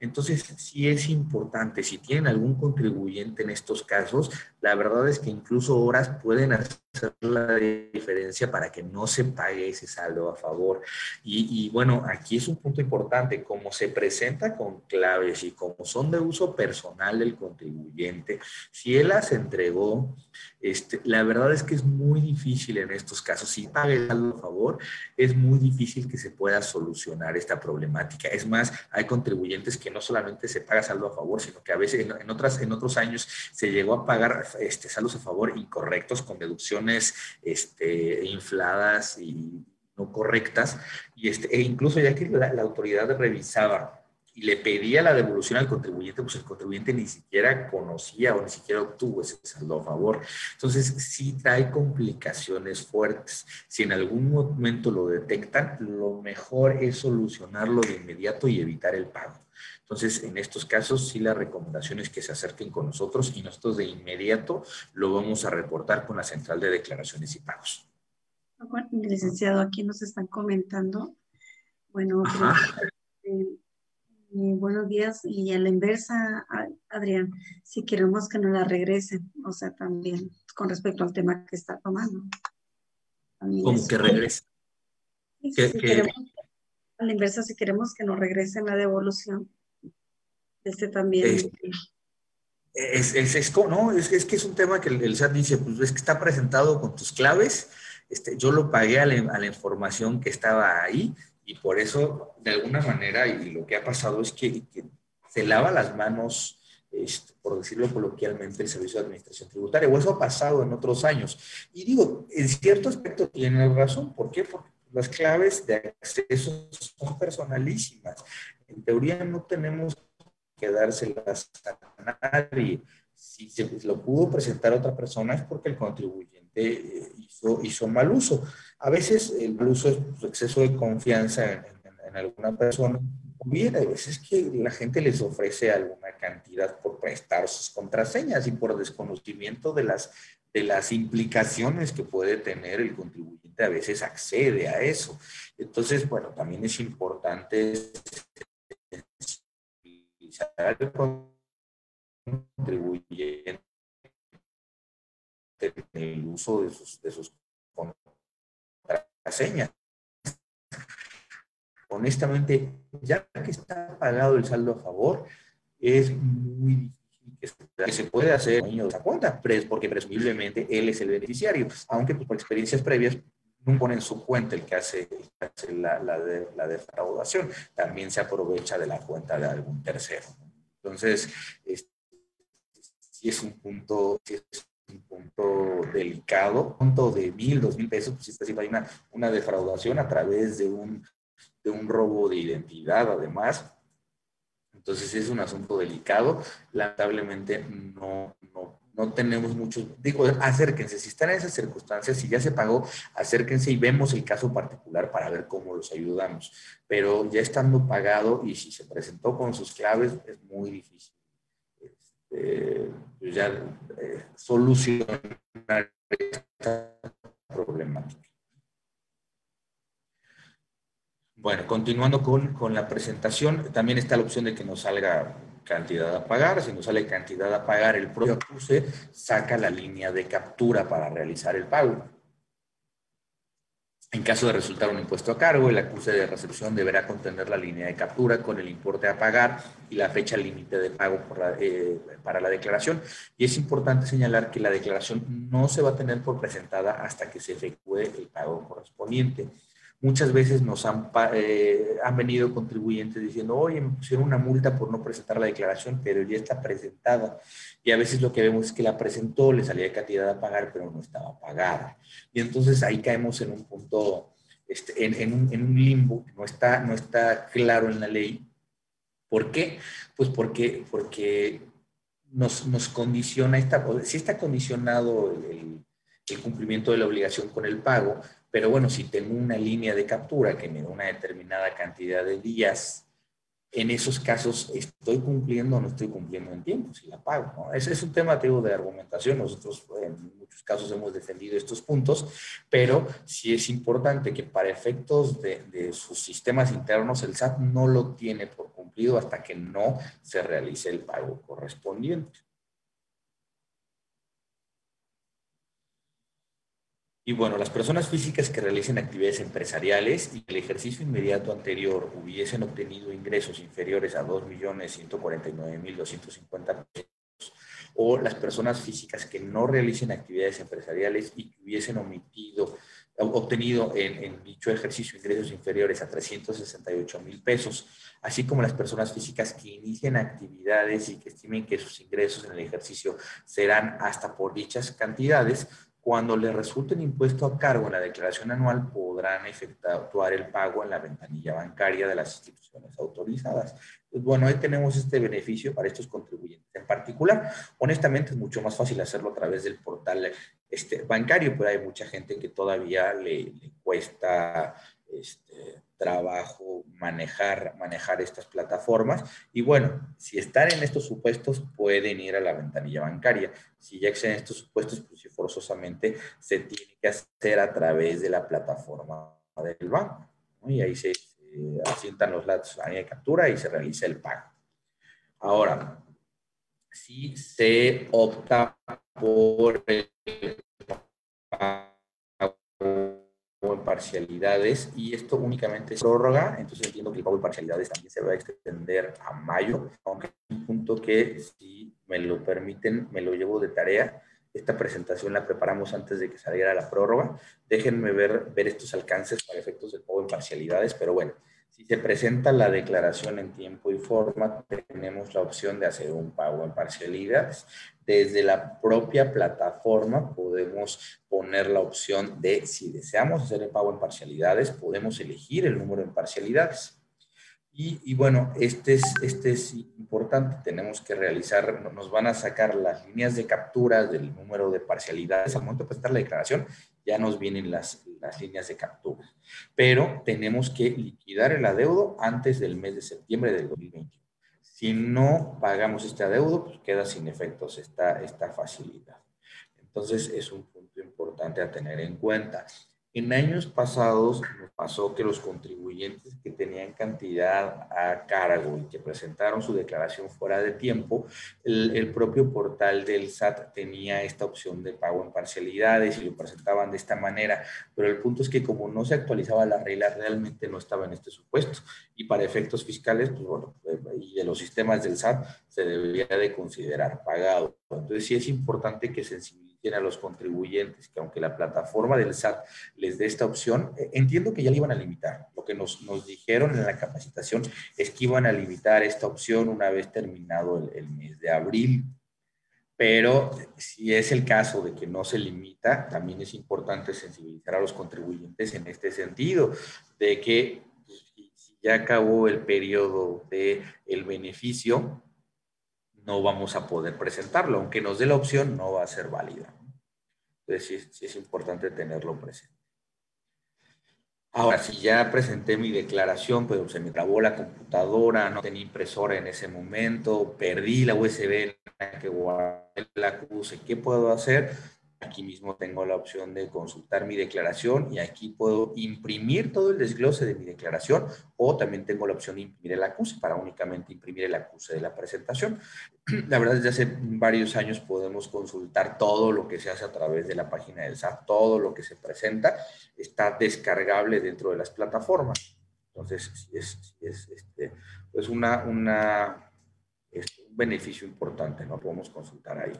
Entonces, sí es importante, si tienen algún contribuyente en estos casos, la verdad es que incluso horas pueden hacer hacer la diferencia para que no se pague ese saldo a favor. Y, bueno, aquí es un punto importante, como se presenta con claves y como son de uso personal del contribuyente, si él las entregó, este, la verdad es que es muy difícil en estos casos, si paga el saldo a favor, es muy difícil que se pueda solucionar esta problemática. Es más, hay contribuyentes que no solamente se paga saldo a favor, sino que a veces en, otras, en otros años se llegó a pagar este, saldos a favor incorrectos con este, infladas y no correctas, y este, e incluso ya que la, la autoridad revisaba y le pedía la devolución al contribuyente, pues el contribuyente ni siquiera conocía o ni siquiera obtuvo ese saldo a favor. Entonces, sí trae complicaciones fuertes. Si en algún momento lo detectan, lo mejor es solucionarlo de inmediato y evitar el pago. Entonces, en estos casos, sí la recomendación es que se acerquen con nosotros y nosotros de inmediato lo vamos a reportar con la Central de Declaraciones y Pagos. Bueno, licenciado, aquí nos están comentando, bueno, eh, buenos días y a la inversa, Adrián, si queremos que nos la regresen, o sea, también con respecto al tema que está tomando. ¿Cómo que regrese? a la inversa, si queremos que nos regresen la devolución, este también. Es, es, es, ¿no? es, es que es un tema que el, SAT dice, pues es que está presentado con tus claves, este, yo lo pagué a la, a la información que estaba ahí, y por eso, de alguna manera, y lo que ha pasado es que, se lava las manos, este, por decirlo coloquialmente, el Servicio de Administración Tributaria, o eso ha pasado en otros años. Y digo, en cierto aspecto tiene razón. ¿Por qué? Porque las claves de acceso son personalísimas. En teoría no tenemos que dárselas a nadie. Si se lo pudo presentar otra persona es porque el contribuyente eh, hizo, hizo mal uso. A veces el mal uso es pues, exceso de confianza en, alguna persona. Bien, hay veces que la gente les ofrece alguna cantidad por prestar sus contraseñas y por desconocimiento de las, de las implicaciones que puede tener el contribuyente, a veces accede a eso. Entonces, bueno, también es importante el contribuyente el uso de sus, de sus contraseñas. Honestamente, ya que está pagado el saldo a favor, es muy difícil que se pueda hacer niño de esa cuenta, porque presumiblemente él es el beneficiario, aunque pues, por experiencias previas no pone en su cuenta el que hace, la, la, de, la, defraudación, también se aprovecha de la cuenta de algún tercero. Entonces, si es un punto, un punto delicado, punto de mil, dos mil pesos, pues si hay una, una defraudación a través de un, de un robo de identidad, además. Entonces es un asunto delicado. Lamentablemente no, no, tenemos muchos, digo, acérquense, si están en esas circunstancias, si ya se pagó, acérquense y vemos el caso particular para ver cómo los ayudamos. Pero ya estando pagado y si se presentó con sus claves, es muy difícil eh, pues ya eh, solucionar esta problemática. Bueno, continuando con, con, la presentación, también está la opción de que nos salga cantidad a pagar. Si nos sale cantidad a pagar, el propio acuse saca la línea de captura para realizar el pago. En caso de resultar un impuesto a cargo, el acuse de recepción deberá contener la línea de captura con el importe a pagar y la fecha límite de pago eh, para la declaración. Y es importante señalar que la declaración no se va a tener por presentada hasta que se efectúe el pago correspondiente. Muchas veces nos han, eh, han venido contribuyentes diciendo, oye, me pusieron una multa por no presentar la declaración, pero ya está presentada. Y a veces lo que vemos es que la presentó, le salía de cantidad a pagar, pero no estaba pagada. Y entonces ahí caemos en un punto, este, en, un, limbo, no está, no está claro en la ley. ¿Por qué? Pues porque, porque nos, nos condiciona, esta, si está condicionado el cumplimiento de la obligación con el pago, pero bueno, si tengo una línea de captura que me da una determinada cantidad de días, en esos casos estoy cumpliendo o no estoy cumpliendo en tiempo, si la pago. ¿no? Ese es un tema de argumentación. Nosotros en muchos casos hemos defendido estos puntos, pero sí es importante que para efectos de, de sus sistemas internos el SAT no lo tiene por cumplido hasta que no se realice el pago correspondiente. Y bueno, las personas físicas que realicen actividades empresariales y el ejercicio inmediato anterior hubiesen obtenido ingresos inferiores a 2.149.250 pesos, o las personas físicas que no realicen actividades empresariales y que hubiesen omitido, obtenido en, en dicho ejercicio ingresos inferiores a 368 mil pesos, así como las personas físicas que inicien actividades y que estimen que sus ingresos en el ejercicio serán hasta por dichas cantidades, cuando le resulte un impuesto a cargo en la declaración anual, podrán efectuar el pago en la ventanilla bancaria de las instituciones autorizadas. Pues bueno, ahí tenemos este beneficio para estos contribuyentes. En particular, honestamente es mucho más fácil hacerlo a través del portal este, bancario, pero hay mucha gente que todavía le, le cuesta este, trabajo manejar, manejar estas plataformas. Y bueno, si están en estos supuestos, pueden ir a la ventanilla bancaria. Si ya exceden estos supuestos, pues forzosamente se tiene que hacer a través de la plataforma del banco. Y ahí se, asientan los datos de captura y se realiza el pago. Ahora, si se opta por el pago en parcialidades y esto únicamente es prórroga, entonces entiendo que el pago en parcialidades también se va a extender a mayo, aunque es un punto que si me lo permiten, me lo llevo de tarea. Esta presentación la preparamos antes de que saliera la prórroga. Déjenme ver, ver estos alcances para efectos del pago en parcialidades, pero bueno, si se presenta la declaración en tiempo y forma, tenemos la opción de hacer un pago en parcialidades. Desde la propia plataforma podemos poner la opción de si deseamos hacer el pago en parcialidades, podemos elegir el número en parcialidades. Y, bueno, este es, este es importante, tenemos que realizar, nos van a sacar las líneas de captura del número de parcialidades al momento de presentar la declaración, ya nos vienen las, las líneas de captura. Pero tenemos que liquidar el adeudo antes del mes de septiembre del 2021. Si no pagamos este adeudo, pues queda sin efectos esta, esta facilidad. Entonces, es un punto importante a tener en cuenta. En años pasados nos pasó que los contribuyentes que tenían cantidad a cargo y que presentaron su declaración fuera de tiempo, el, propio portal del SAT tenía esta opción de pago en parcialidades y lo presentaban de esta manera, pero el punto es que como no se actualizaba la regla, realmente no estaba en este supuesto y para efectos fiscales, pues bueno, y de los sistemas del SAT se debería de considerar pagado. Entonces sí es importante que sensibilicen a los contribuyentes, que aunque la plataforma del SAT les dé esta opción, eh, entiendo que ya le iban a limitar. Lo que nos, nos dijeron en la capacitación es que iban a limitar esta opción una vez terminado el, mes de abril. Pero si es el caso de que no se limita, también es importante sensibilizar a los contribuyentes en este sentido, de que pues, ya acabó el periodo de el beneficio, no vamos a poder presentarlo. Aunque nos dé la opción, no va a ser válida. Entonces, sí, es importante tenerlo presente. Ahora, si ya presenté mi declaración, pero se me trabó la computadora, no tenía impresora en ese momento, perdí la USB en la que guardé la CUSE, ¿qué puedo hacer? Aquí mismo tengo la opción de consultar mi declaración y aquí puedo imprimir todo el desglose de mi declaración o también tengo la opción de imprimir el acuse para únicamente imprimir el acuse de la presentación. La verdad, desde hace varios años podemos consultar todo lo que se hace a través de la página del SAT, todo lo que se presenta está descargable dentro de las plataformas. Entonces, es, es este, pues una, una, es un beneficio importante, ¿no? Podemos consultar ahí.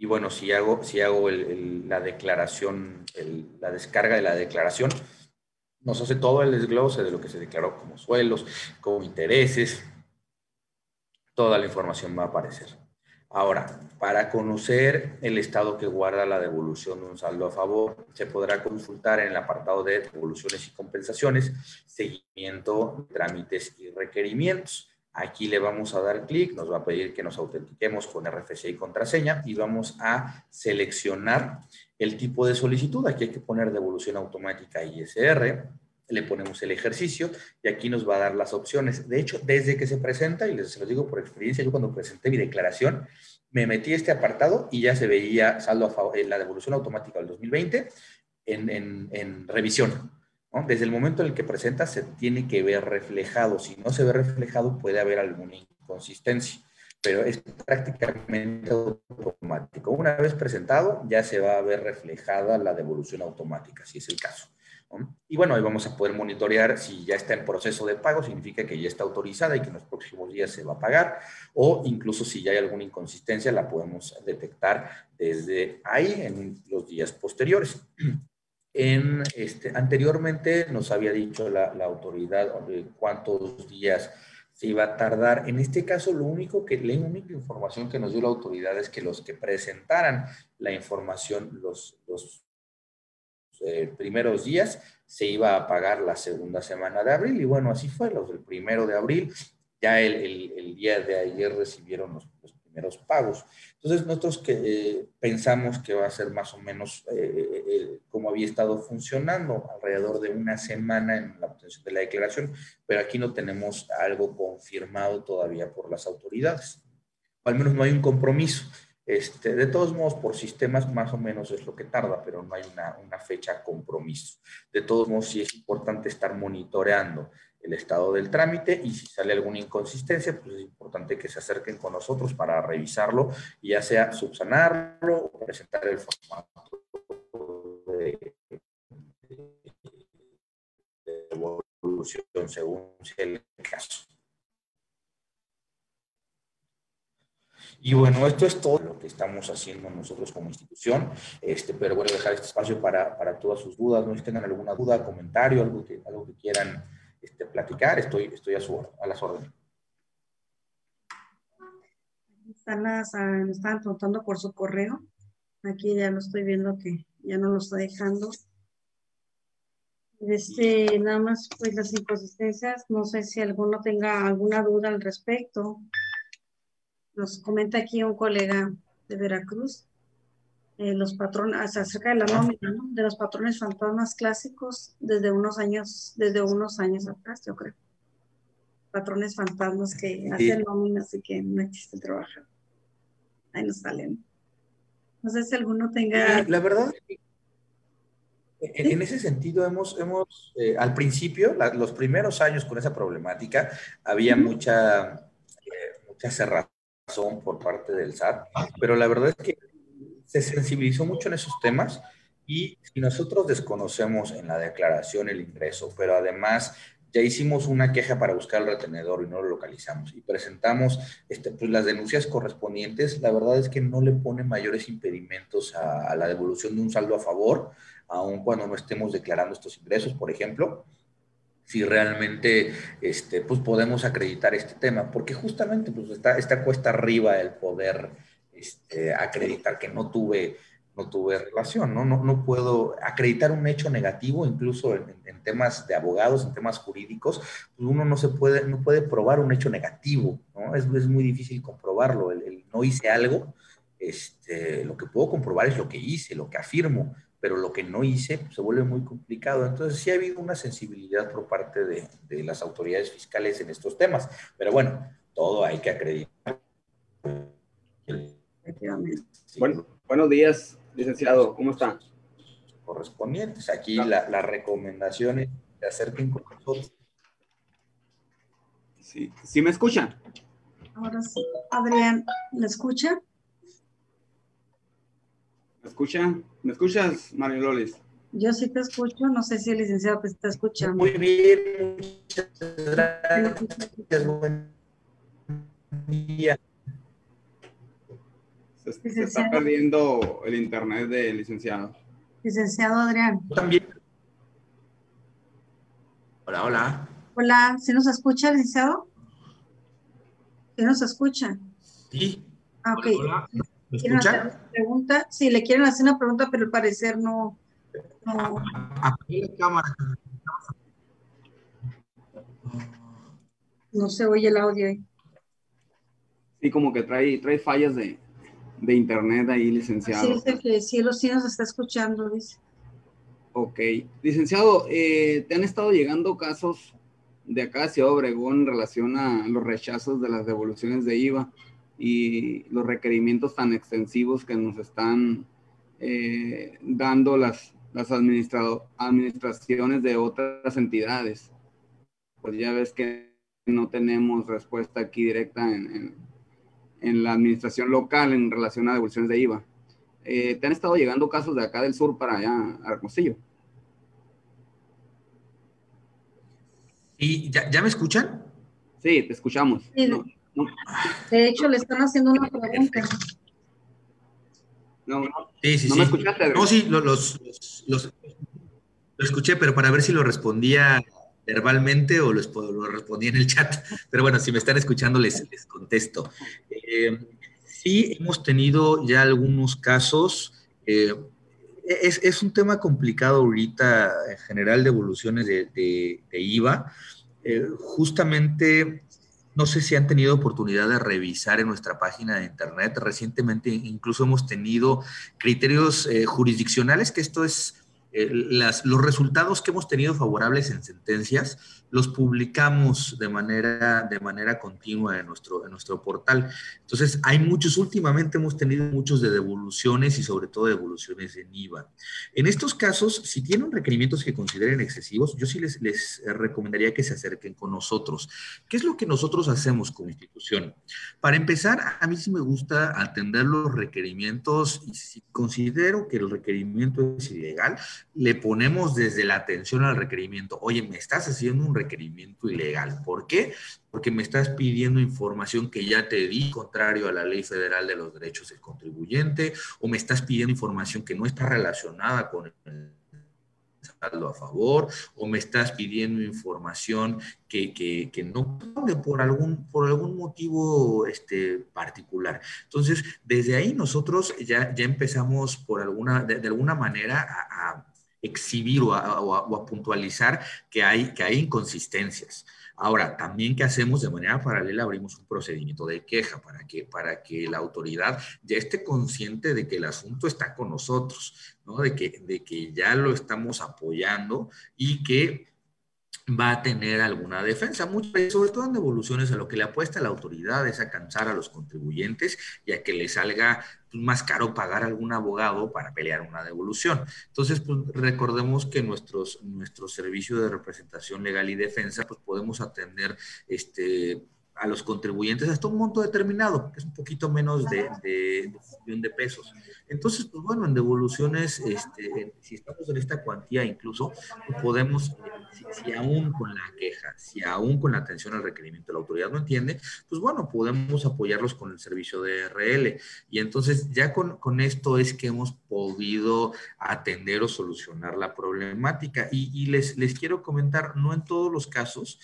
Y bueno, si hago, si hago la declaración, la descarga de la declaración, nos hace todo el desglose de lo que se declaró como suelos, como intereses. Toda la información va a aparecer. Ahora, para conocer el estado que guarda la devolución de un saldo a favor, se podrá consultar en el apartado de devoluciones y compensaciones, seguimiento, trámites y requerimientos. Aquí le vamos a dar clic, nos va a pedir que nos autentiquemos con RFC y contraseña y vamos a seleccionar el tipo de solicitud. Aquí hay que poner devolución automática ISR, le ponemos el ejercicio y aquí nos va a dar las opciones. De hecho, desde que se presenta, y les lo digo por experiencia, yo cuando presenté mi declaración, me metí este apartado y ya se veía saldo a favor, la devolución automática del 2020 en, en, en revisión. Desde el momento en el que presenta se tiene que ver reflejado. Si no se ve reflejado puede haber alguna inconsistencia. pero es prácticamente automático. Una vez presentado, ya se va a ver reflejada la devolución automática, si es el caso. Y bueno, ahí vamos a poder monitorear si ya está en proceso de pago, significa que ya está autorizada y que en los próximos días se va a pagar, o incluso si ya hay alguna inconsistencia, la podemos detectar desde ahí en los días posteriores. En, este, anteriormente nos había dicho la, la autoridad cuántos días se iba a tardar. En este caso, lo único que, la única información que nos dio la autoridad es que los que presentaran la información los, los eh, primeros días se iba a pagar la segunda semana de abril y bueno, así fue, los del primero de abril, ya el, el, día de ayer recibieron los, primeros pagos. Entonces nosotros que, eh, pensamos que va a ser más o menos eh, como había estado funcionando, alrededor de una semana en la obtención de la declaración, pero aquí no tenemos algo confirmado todavía por las autoridades, o al menos no hay un compromiso. Este, de todos modos, por sistemas más o menos es lo que tarda, pero no hay una, una fecha compromiso. De todos modos, sí es importante estar monitoreando el estado del trámite y si sale alguna inconsistencia, pues es importante que se acerquen con nosotros para revisarlo y ya sea subsanarlo o presentar el formato de, evolución según sea el caso. Y bueno, esto es todo lo que estamos haciendo nosotros como institución, este, pero bueno, dejar este espacio para, para todas sus dudas, no si tengan alguna duda, comentario, algo que, algo que quieran este, platicar, estoy, estoy a, su, a las órdenes. Ah, me están preguntando por su correo. Aquí ya lo estoy viendo que ya no lo está dejando. Este, nada más pues las inconsistencias, no sé si alguno tenga alguna duda al respecto. Nos comenta aquí un colega de Veracruz, eh, los patrones, acerca de la nómina, ¿no? de los patrones fantasmas clásicos desde unos años, desde unos años atrás, yo creo. Patrones fantasmas que hacen nóminas y que no existe trabajo. Ahí nos salen. No sé si alguno tenga... La verdad, en, ese sentido, hemos, hemos eh, al principio, los primeros años con esa problemática, había mucha, eh, mucha cerrazón por parte del SAT, pero la verdad es que se sensibilizó mucho en esos temas y si nosotros desconocemos en la declaración el ingreso, pero además ya hicimos una queja para buscar el retenedor y no lo localizamos y presentamos este, pues, las denuncias correspondientes, la verdad es que no le pone mayores impedimentos a, a la devolución de un saldo a favor, aun cuando no estemos declarando estos ingresos, por ejemplo si realmente este, pues podemos acreditar este tema, porque justamente pues está, está cuesta arriba el poder este, acreditar que no tuve, no tuve relación, ¿no? ¿no? No puedo acreditar un hecho negativo, incluso en, temas de abogados, en temas jurídicos, pues uno no se puede, no puede probar un hecho negativo, ¿no? Es, es muy difícil comprobarlo, el, no hice algo, este, lo que puedo comprobar es lo que hice, lo que afirmo, pero lo que no hice pues, se vuelve muy complicado. Entonces sí ha habido una sensibilidad por parte de, de, las autoridades fiscales en estos temas, pero bueno, todo hay que acreditar. Bueno, buenos días, licenciado, ¿cómo está? Correspondientes, aquí la, la recomendación es que acerquen con nosotros. Sí, ¿sí me escuchan? Ahora sí. Adrián, ¿me escucha? ¿Me escucha? ¿Me escuchas, Mario Loles? Yo sí te escucho, no sé si el licenciado te está escuchando. Muy bien, muchas gracias. Buen día. Se, está perdiendo el internet del licenciado. Licenciado Adrián. También. Hola, hola. Hola, ¿sí nos escucha, licenciado? ¿Sí nos escucha? Sí. Ah, ok. Hola, ¿Me escucha? Pregunta? Sí, le quieren hacer una pregunta, pero al parecer no. no. la cámara. No se oye el audio ahí. Sí, como que trae, trae fallas de, de internet ahí, licenciado. Sí, dice que los sí nos está escuchando, dice. Ok. Licenciado, eh, ¿te han estado llegando casos de acá hacia Obregón en relación a los rechazos de las devoluciones de IVA y los requerimientos tan extensivos que nos están eh, dando las, las administraciones de otras entidades? Pues ya ves que no tenemos respuesta aquí directa en en la administración local en relación a devoluciones de IVA. Eh, ¿Te han estado llegando casos de acá del sur para allá, a Hermosillo? ¿Y ya, me escuchan? Sí, te escuchamos. De hecho, le están haciendo una pregunta. No, no, sí, sí, ¿No me escuchaste? No, sí, los, los, lo escuché, pero para ver si lo respondía verbalmente o lo, respondía en el chat. Pero bueno, si me están escuchando, les, les contesto. Eh, sí, hemos tenido ya algunos casos. Eh, es, es, un tema complicado ahorita en general de evoluciones de, de, IVA. Eh, justamente no sé si han tenido oportunidad de revisar en nuestra página de internet. Recientemente incluso hemos tenido criterios jurisdiccionales, que esto es eh, las, los resultados que hemos tenido favorables en sentencias los publicamos de manera, de manera continua en nuestro, en nuestro portal. Entonces, hay muchos, últimamente hemos tenido muchos de devoluciones y sobre todo devoluciones en IVA. En estos casos, si tienen requerimientos que consideren excesivos, yo sí les, les recomendaría que se acerquen con nosotros. ¿Qué es lo que nosotros hacemos como institución? Para empezar, a mí sí me gusta atender los requerimientos y si considero que el requerimiento es ilegal, le ponemos desde la atención al requerimiento, oye, me estás haciendo un requerimiento ilegal. ¿Por qué? Porque me estás pidiendo información que ya te di contrario a la ley federal de los derechos del contribuyente o me estás pidiendo información que no está relacionada con el saldo a favor o me estás pidiendo información que, que, que no por algún, por algún motivo este, particular. Entonces, desde ahí nosotros ya, ya empezamos por alguna, de, alguna manera a exhibir o a, puntualizar que hay, que hay inconsistencias. Ahora, también que hacemos de manera paralela, abrimos un procedimiento de queja para que, para que la autoridad ya esté consciente de que el asunto está con nosotros, ¿no? de, que, de que ya lo estamos apoyando y que va a tener alguna defensa, mucho, sobre todo en devoluciones a lo que le apuesta la autoridad es a cansar a los contribuyentes y a que le salga pues, más caro pagar algún abogado para pelear una devolución. Entonces, pues, recordemos que nuestros, nuestro servicio de representación legal y defensa, pues podemos atender este, a los contribuyentes hasta un monto determinado, que es un poquito menos de, de, de pesos. Entonces, pues bueno, en devoluciones, este, si estamos en esta cuantía incluso, podemos, si, aún con la queja, si aún con la atención al requerimiento la autoridad no entiende, pues bueno, podemos apoyarlos con el servicio de RL. Y entonces ya con, con esto es que hemos podido atender o solucionar la problemática. Y, y les, les quiero comentar, no en todos los casos,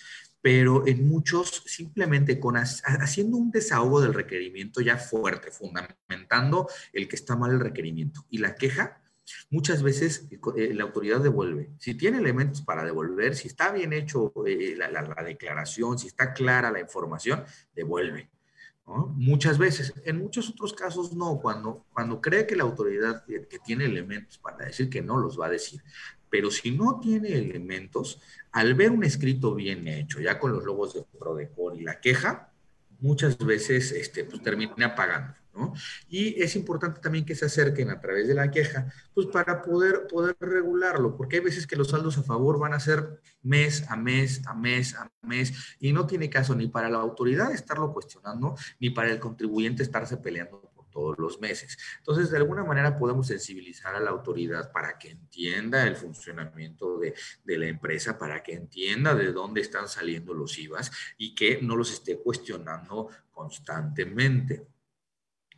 pero en muchos simplemente con haciendo un desahogo del requerimiento ya fuerte, fundamentando el que está mal el requerimiento y la queja, muchas veces eh, la autoridad devuelve. Si tiene elementos para devolver, si está bien hecho eh, la, declaración, si está clara la información, devuelve. Muchas veces, en muchos otros casos no, cuando, cuando cree que la autoridad que tiene elementos para decir que no los va a decir, pero si no tiene elementos, al ver un escrito bien hecho, ya con los logos de Prodecor y la queja, muchas veces este, pues, termina pagando. Y es importante también que se acerquen a través de la queja, pues para poder, poder regularlo, porque hay veces que los saldos a favor van a ser mes a mes, a mes, a mes, y no tiene caso ni para la autoridad estarlo cuestionando, ni para el contribuyente estarse peleando todos los meses. Entonces, de alguna manera podemos sensibilizar a la autoridad para que entienda el funcionamiento de, de, la empresa, para que entienda de dónde están saliendo los IVAs y que no los esté cuestionando constantemente.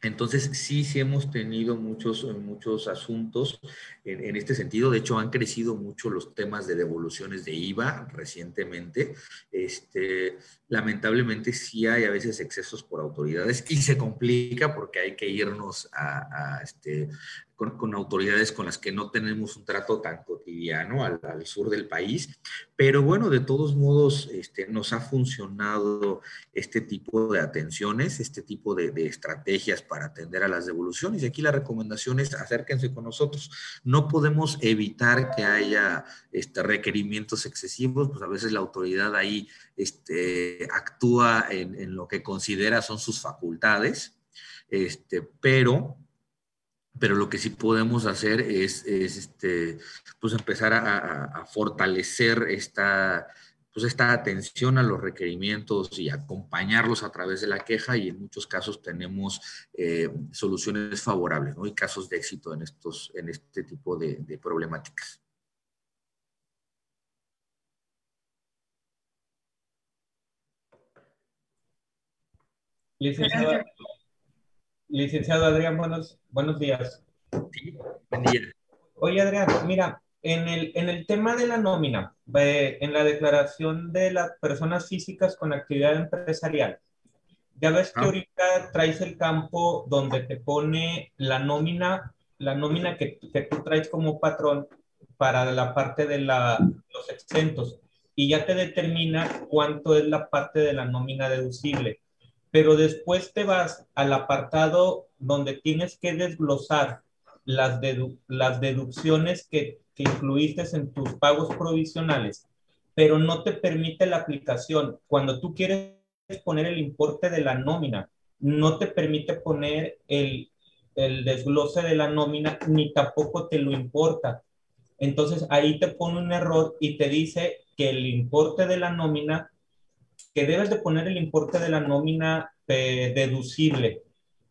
Entonces, sí, sí hemos tenido muchos, muchos asuntos en, en, este sentido. De hecho, han crecido mucho los temas de devoluciones de IVA recientemente. Este, lamentablemente, sí hay a veces excesos por autoridades y se complica porque hay que irnos a, a este, con, autoridades con las que no tenemos un trato tan cotidiano al, sur del país, pero bueno, de todos modos este, nos ha funcionado este tipo de atenciones, este tipo de, estrategias para atender a las devoluciones. Y aquí la recomendación es acérquense con nosotros. No podemos evitar que haya este, requerimientos excesivos, pues a veces la autoridad ahí este, actúa en, en lo que considera son sus facultades, este, pero pero lo que sí podemos hacer es, este, pues empezar a, fortalecer esta, Entonces, esta atención a los requerimientos y acompañarlos a través de la queja y en muchos casos tenemos eh, soluciones favorables ¿no? y casos de éxito en, estos, en este tipo de, problemáticas. Licenciado, licenciado Adrián, buenos, buenos días. Sí, buen día. Oye, Adrián, mira, en el, en el tema de la nómina, en la declaración de las personas físicas con actividad empresarial, ya ves que ah. ahorita traes el campo donde te pone la nómina, la nómina que, que tú traes como patrón para la parte de la, los exentos y ya te determina cuánto es la parte de la nómina deducible. Pero después te vas al apartado donde tienes que desglosar las, las deducciones que que incluiste en tus pagos provisionales, pero no te permite la aplicación. Cuando tú quieres poner el importe de la nómina, no te permite poner el, el desglose de la nómina, ni tampoco te lo importa. Entonces ahí te pone un error y te dice que el importe de la nómina, que debes de poner el importe de la nómina eh, deducible,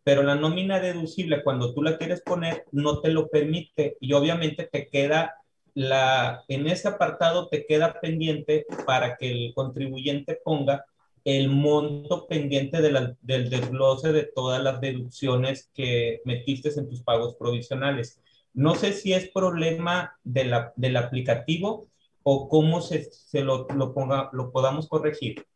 pero la nómina deducible cuando tú la quieres poner no te lo permite y obviamente te queda la, en ese apartado te queda pendiente para que el contribuyente ponga el monto pendiente del desglose de todas las deducciones que metiste en tus pagos provisionales. No sé si es problema del aplicativo o cómo se, se lo, lo, ponga, lo podamos corregir.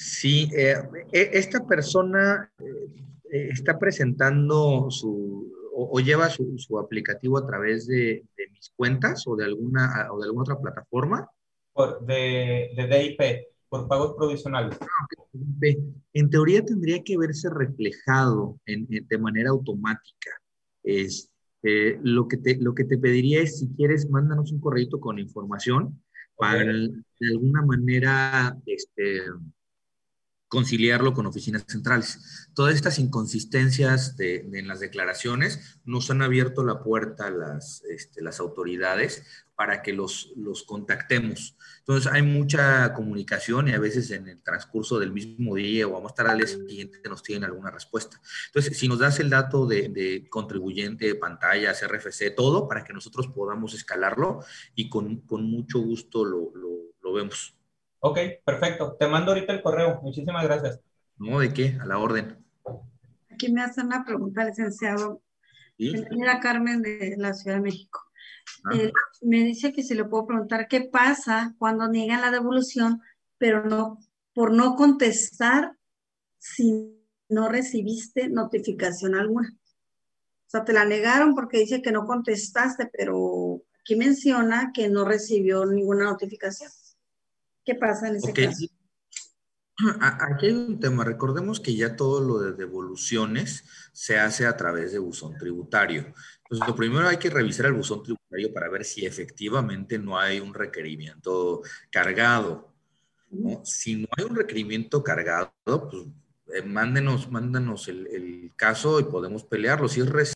Sí, eh, e, esta persona eh, está presentando su, o, lleva su, aplicativo a través de, mis cuentas o de alguna, o de alguna otra plataforma. Por, de, de DIP, por pagos provisionales. Ah, en teoría tendría que verse reflejado de manera automática. Este, lo, que te, lo que te pediría es, si quieres, mándanos un correo con información para de alguna manera este, conciliarlo con oficinas centrales. Todas estas inconsistencias en las declaraciones nos han abierto la puerta a las, este, las autoridades para que los, los contactemos. Entonces hay mucha comunicación y a veces en el transcurso del mismo día o a estar al día siguiente nos tienen alguna respuesta. Entonces, si nos das el dato de, de contribuyente, pantallas, RFC, todo, para que nosotros podamos escalarlo y con, con mucho gusto lo, lo, lo vemos. Ok, perfecto. Te mando ahorita el correo. Muchísimas gracias. No, ¿de qué? A la orden. Aquí me hace una pregunta, licenciado. Mira Carmen de la Ciudad de México. Ah. Eh, me dice que si le puedo preguntar qué pasa cuando niegan la devolución, pero no, por no contestar si no recibiste notificación alguna. O sea, te la negaron porque dice que no contestaste, pero aquí menciona que no recibió ninguna notificación. ¿Qué pasa en ese caso? Aquí hay un tema. Recordemos que ya todo lo de devoluciones se hace a través de buzón tributario. Entonces, lo primero hay que revisar el buzón tributario para ver si efectivamente no hay un requerimiento cargado. Si no hay un requerimiento cargado, pues eh, mándenos, mándanos el, el, caso y podemos pelearlo. Si es